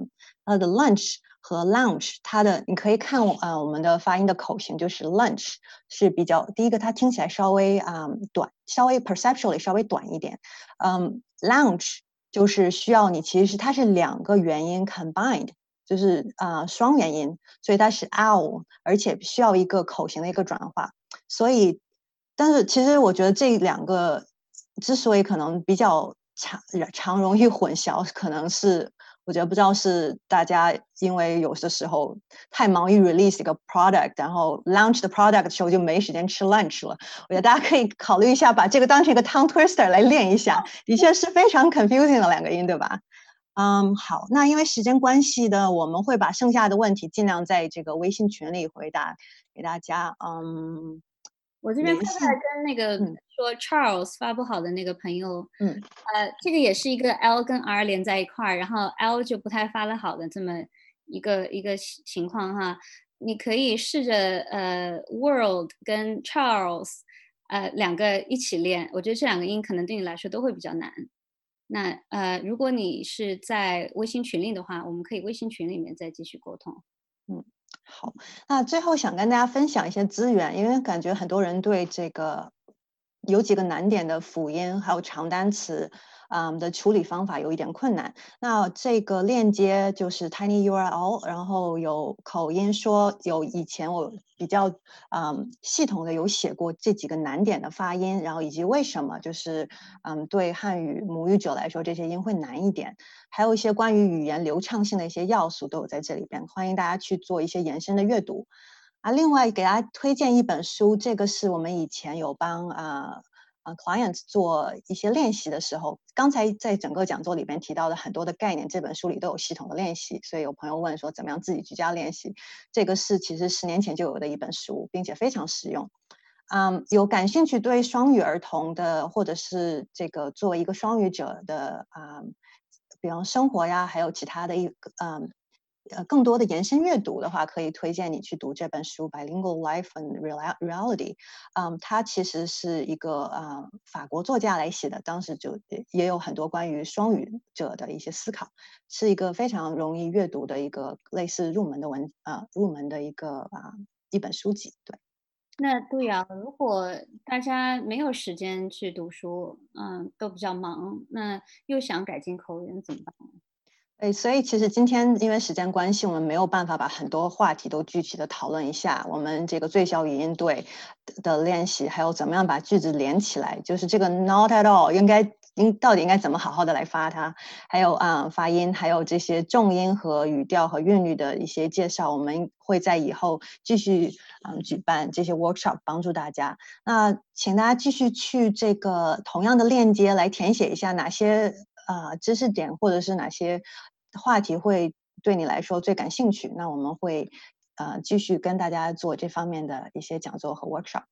它的 lunch 和 lunch，它的你可以看呃我们的发音的口型就是 lunch 是比较第一个，它听起来稍微啊、短，稍微 perceptually 稍微短一点。嗯，lunch 就是需要你其实是它是两个元音 combined，就是啊、双元音，所以它是 owl，而且需要一个口型的一个转化。所以，但是其实我觉得这两个之所以可能比较常常容易混淆，可能是我觉得不知道是大家因为有的时候太忙于 release 一个 product，然后 launch the product 的时候就没时间吃 lunch 了。我觉得大家可以考虑一下，把这个当成一个 tongue twister 来练一下，*laughs* 的确是非常 confusing 的两个音，对吧？嗯，好，那因为时间关系呢，我们会把剩下的问题尽量在这个微信群里回答给大家。嗯，我这边联系看跟那个嗯说 Charles 发不好的那个朋友，嗯，呃，这个也是一个 L 跟 R 连在一块儿，然后 L 就不太发的好的这么一个一个情情况哈。你可以试着呃 World 跟 Charles 呃两个一起练，我觉得这两个音可能对你来说都会比较难。那呃，如果你是在微信群里的话，我们可以微信群里面再继续沟通。好，那最后想跟大家分享一些资源，因为感觉很多人对这个有几个难点的辅音还有长单词，嗯的处理方法有一点困难。那这个链接就是 Tiny URL，然后有口音说有以前我比较嗯系统的有写过这几个难点的发音，然后以及为什么就是嗯对汉语母语者来说这些音会难一点。还有一些关于语言流畅性的一些要素都有在这里边，欢迎大家去做一些延伸的阅读。啊，另外给大家推荐一本书，这个是我们以前有帮啊啊 client 做一些练习的时候，刚才在整个讲座里边提到的很多的概念，这本书里都有系统的练习。所以有朋友问说怎么样自己居家练习，这个是其实十年前就有的一本书，并且非常实用。嗯，有感兴趣对双语儿童的，或者是这个作为一个双语者的啊、比方生活呀，还有其他的一个嗯呃更多的延伸阅读的话，可以推荐你去读这本书《Bilingual Life and Real- Reality》。嗯，它其实是一个啊、法国作家来写的，当时就也有很多关于双语者的一些思考，是一个非常容易阅读的一个类似入门的文呃、入门的一个啊、一本书籍。对。那杜瑶，如果大家没有时间去读书，嗯，都比较忙，那又想改进口语，怎么办？对，所以其实今天因为时间关系，我们没有办法把很多话题都具体的讨论一下。我们这个最小语音对的练习，还有怎么样把句子连起来，就是这个 not at all 应该应到底应该怎么好好的来发它，还有啊、发音，还有这些重音和语调和韵律的一些介绍，我们会在以后继续嗯举办这些 workshop 帮助大家。那请大家继续去这个同样的链接来填写一下哪些呃知识点或者是哪些话题会对你来说最感兴趣。那我们会呃继续跟大家做这方面的一些讲座和 workshop。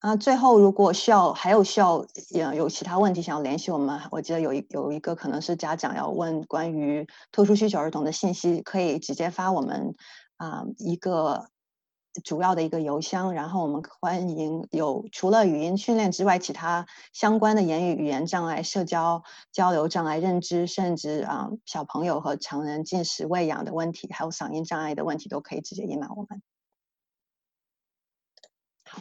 啊，最后如果需要还有需要有有其他问题想要联系我们，我记得有一有一个可能是家长要问关于特殊需求儿童的信息，可以直接发我们啊、一个主要的一个邮箱，然后我们欢迎有除了语音训练之外，其他相关的言语语言障碍、社交交流障碍、认知，甚至啊、小朋友和成人进食喂养的问题，还有嗓音障碍的问题，都可以直接隐瞒我们。好，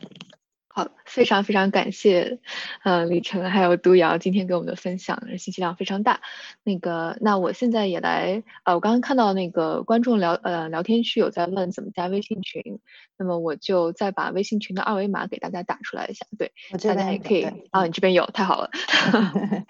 非常非常感谢，呃，李晨还有杜瑶今天给我们的分享，信息量非常大。那个，那我现在也来，呃，我刚刚看到那个观众聊，呃，聊天区有在问怎么加微信群，那么我就再把微信群的二维码给大家打出来一下，对，我这大家边也可以，啊，你这边有，太好了。*laughs*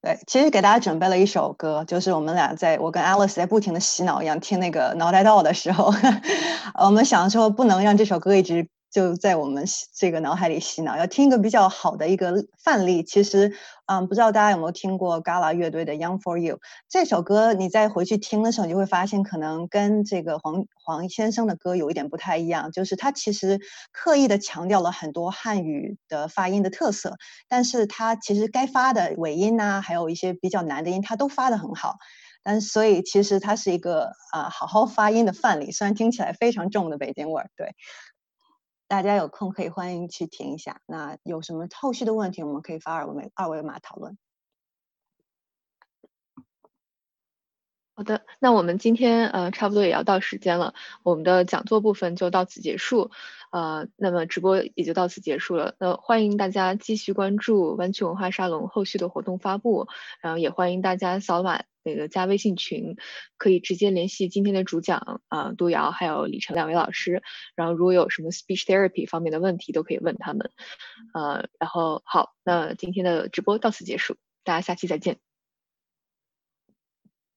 对，其实给大家准备了一首歌，就是我们俩在我跟 Alice 在不停的洗脑一样听那个脑袋到的时候，*laughs* 我们想说不能让这首歌一直就在我们这个脑海里洗脑，要听一个比较好的一个范例。其实，嗯，不知道大家有没有听过 Gala 乐队的《Young for You》这首歌，你再回去听的时候，你就会发现可能跟这个黄黄先生的歌有一点不太一样，就是他其实刻意的强调了很多汉语的发音的特色，但是他其实该发的尾音呐、还有一些比较难的音，他都发的很好。但所以其实它是一个啊、好好发音的范例，虽然听起来非常重的北京味儿，对。大家有空可以欢迎去听一下。那有什么后续的问题，我们可以发二维二维码讨论。好的，那我们今天呃差不多也要到时间了，我们的讲座部分就到此结束，呃，那么直播也就到此结束了。那欢迎大家继续关注湾区文化沙龙后续的活动发布，然后也欢迎大家扫码那个加微信群，可以直接联系今天的主讲啊、杜瑶还有李晨两位老师，然后如果有什么 speech therapy 方面的问题都可以问他们，呃，然后好，那今天的直播到此结束，大家下期再见。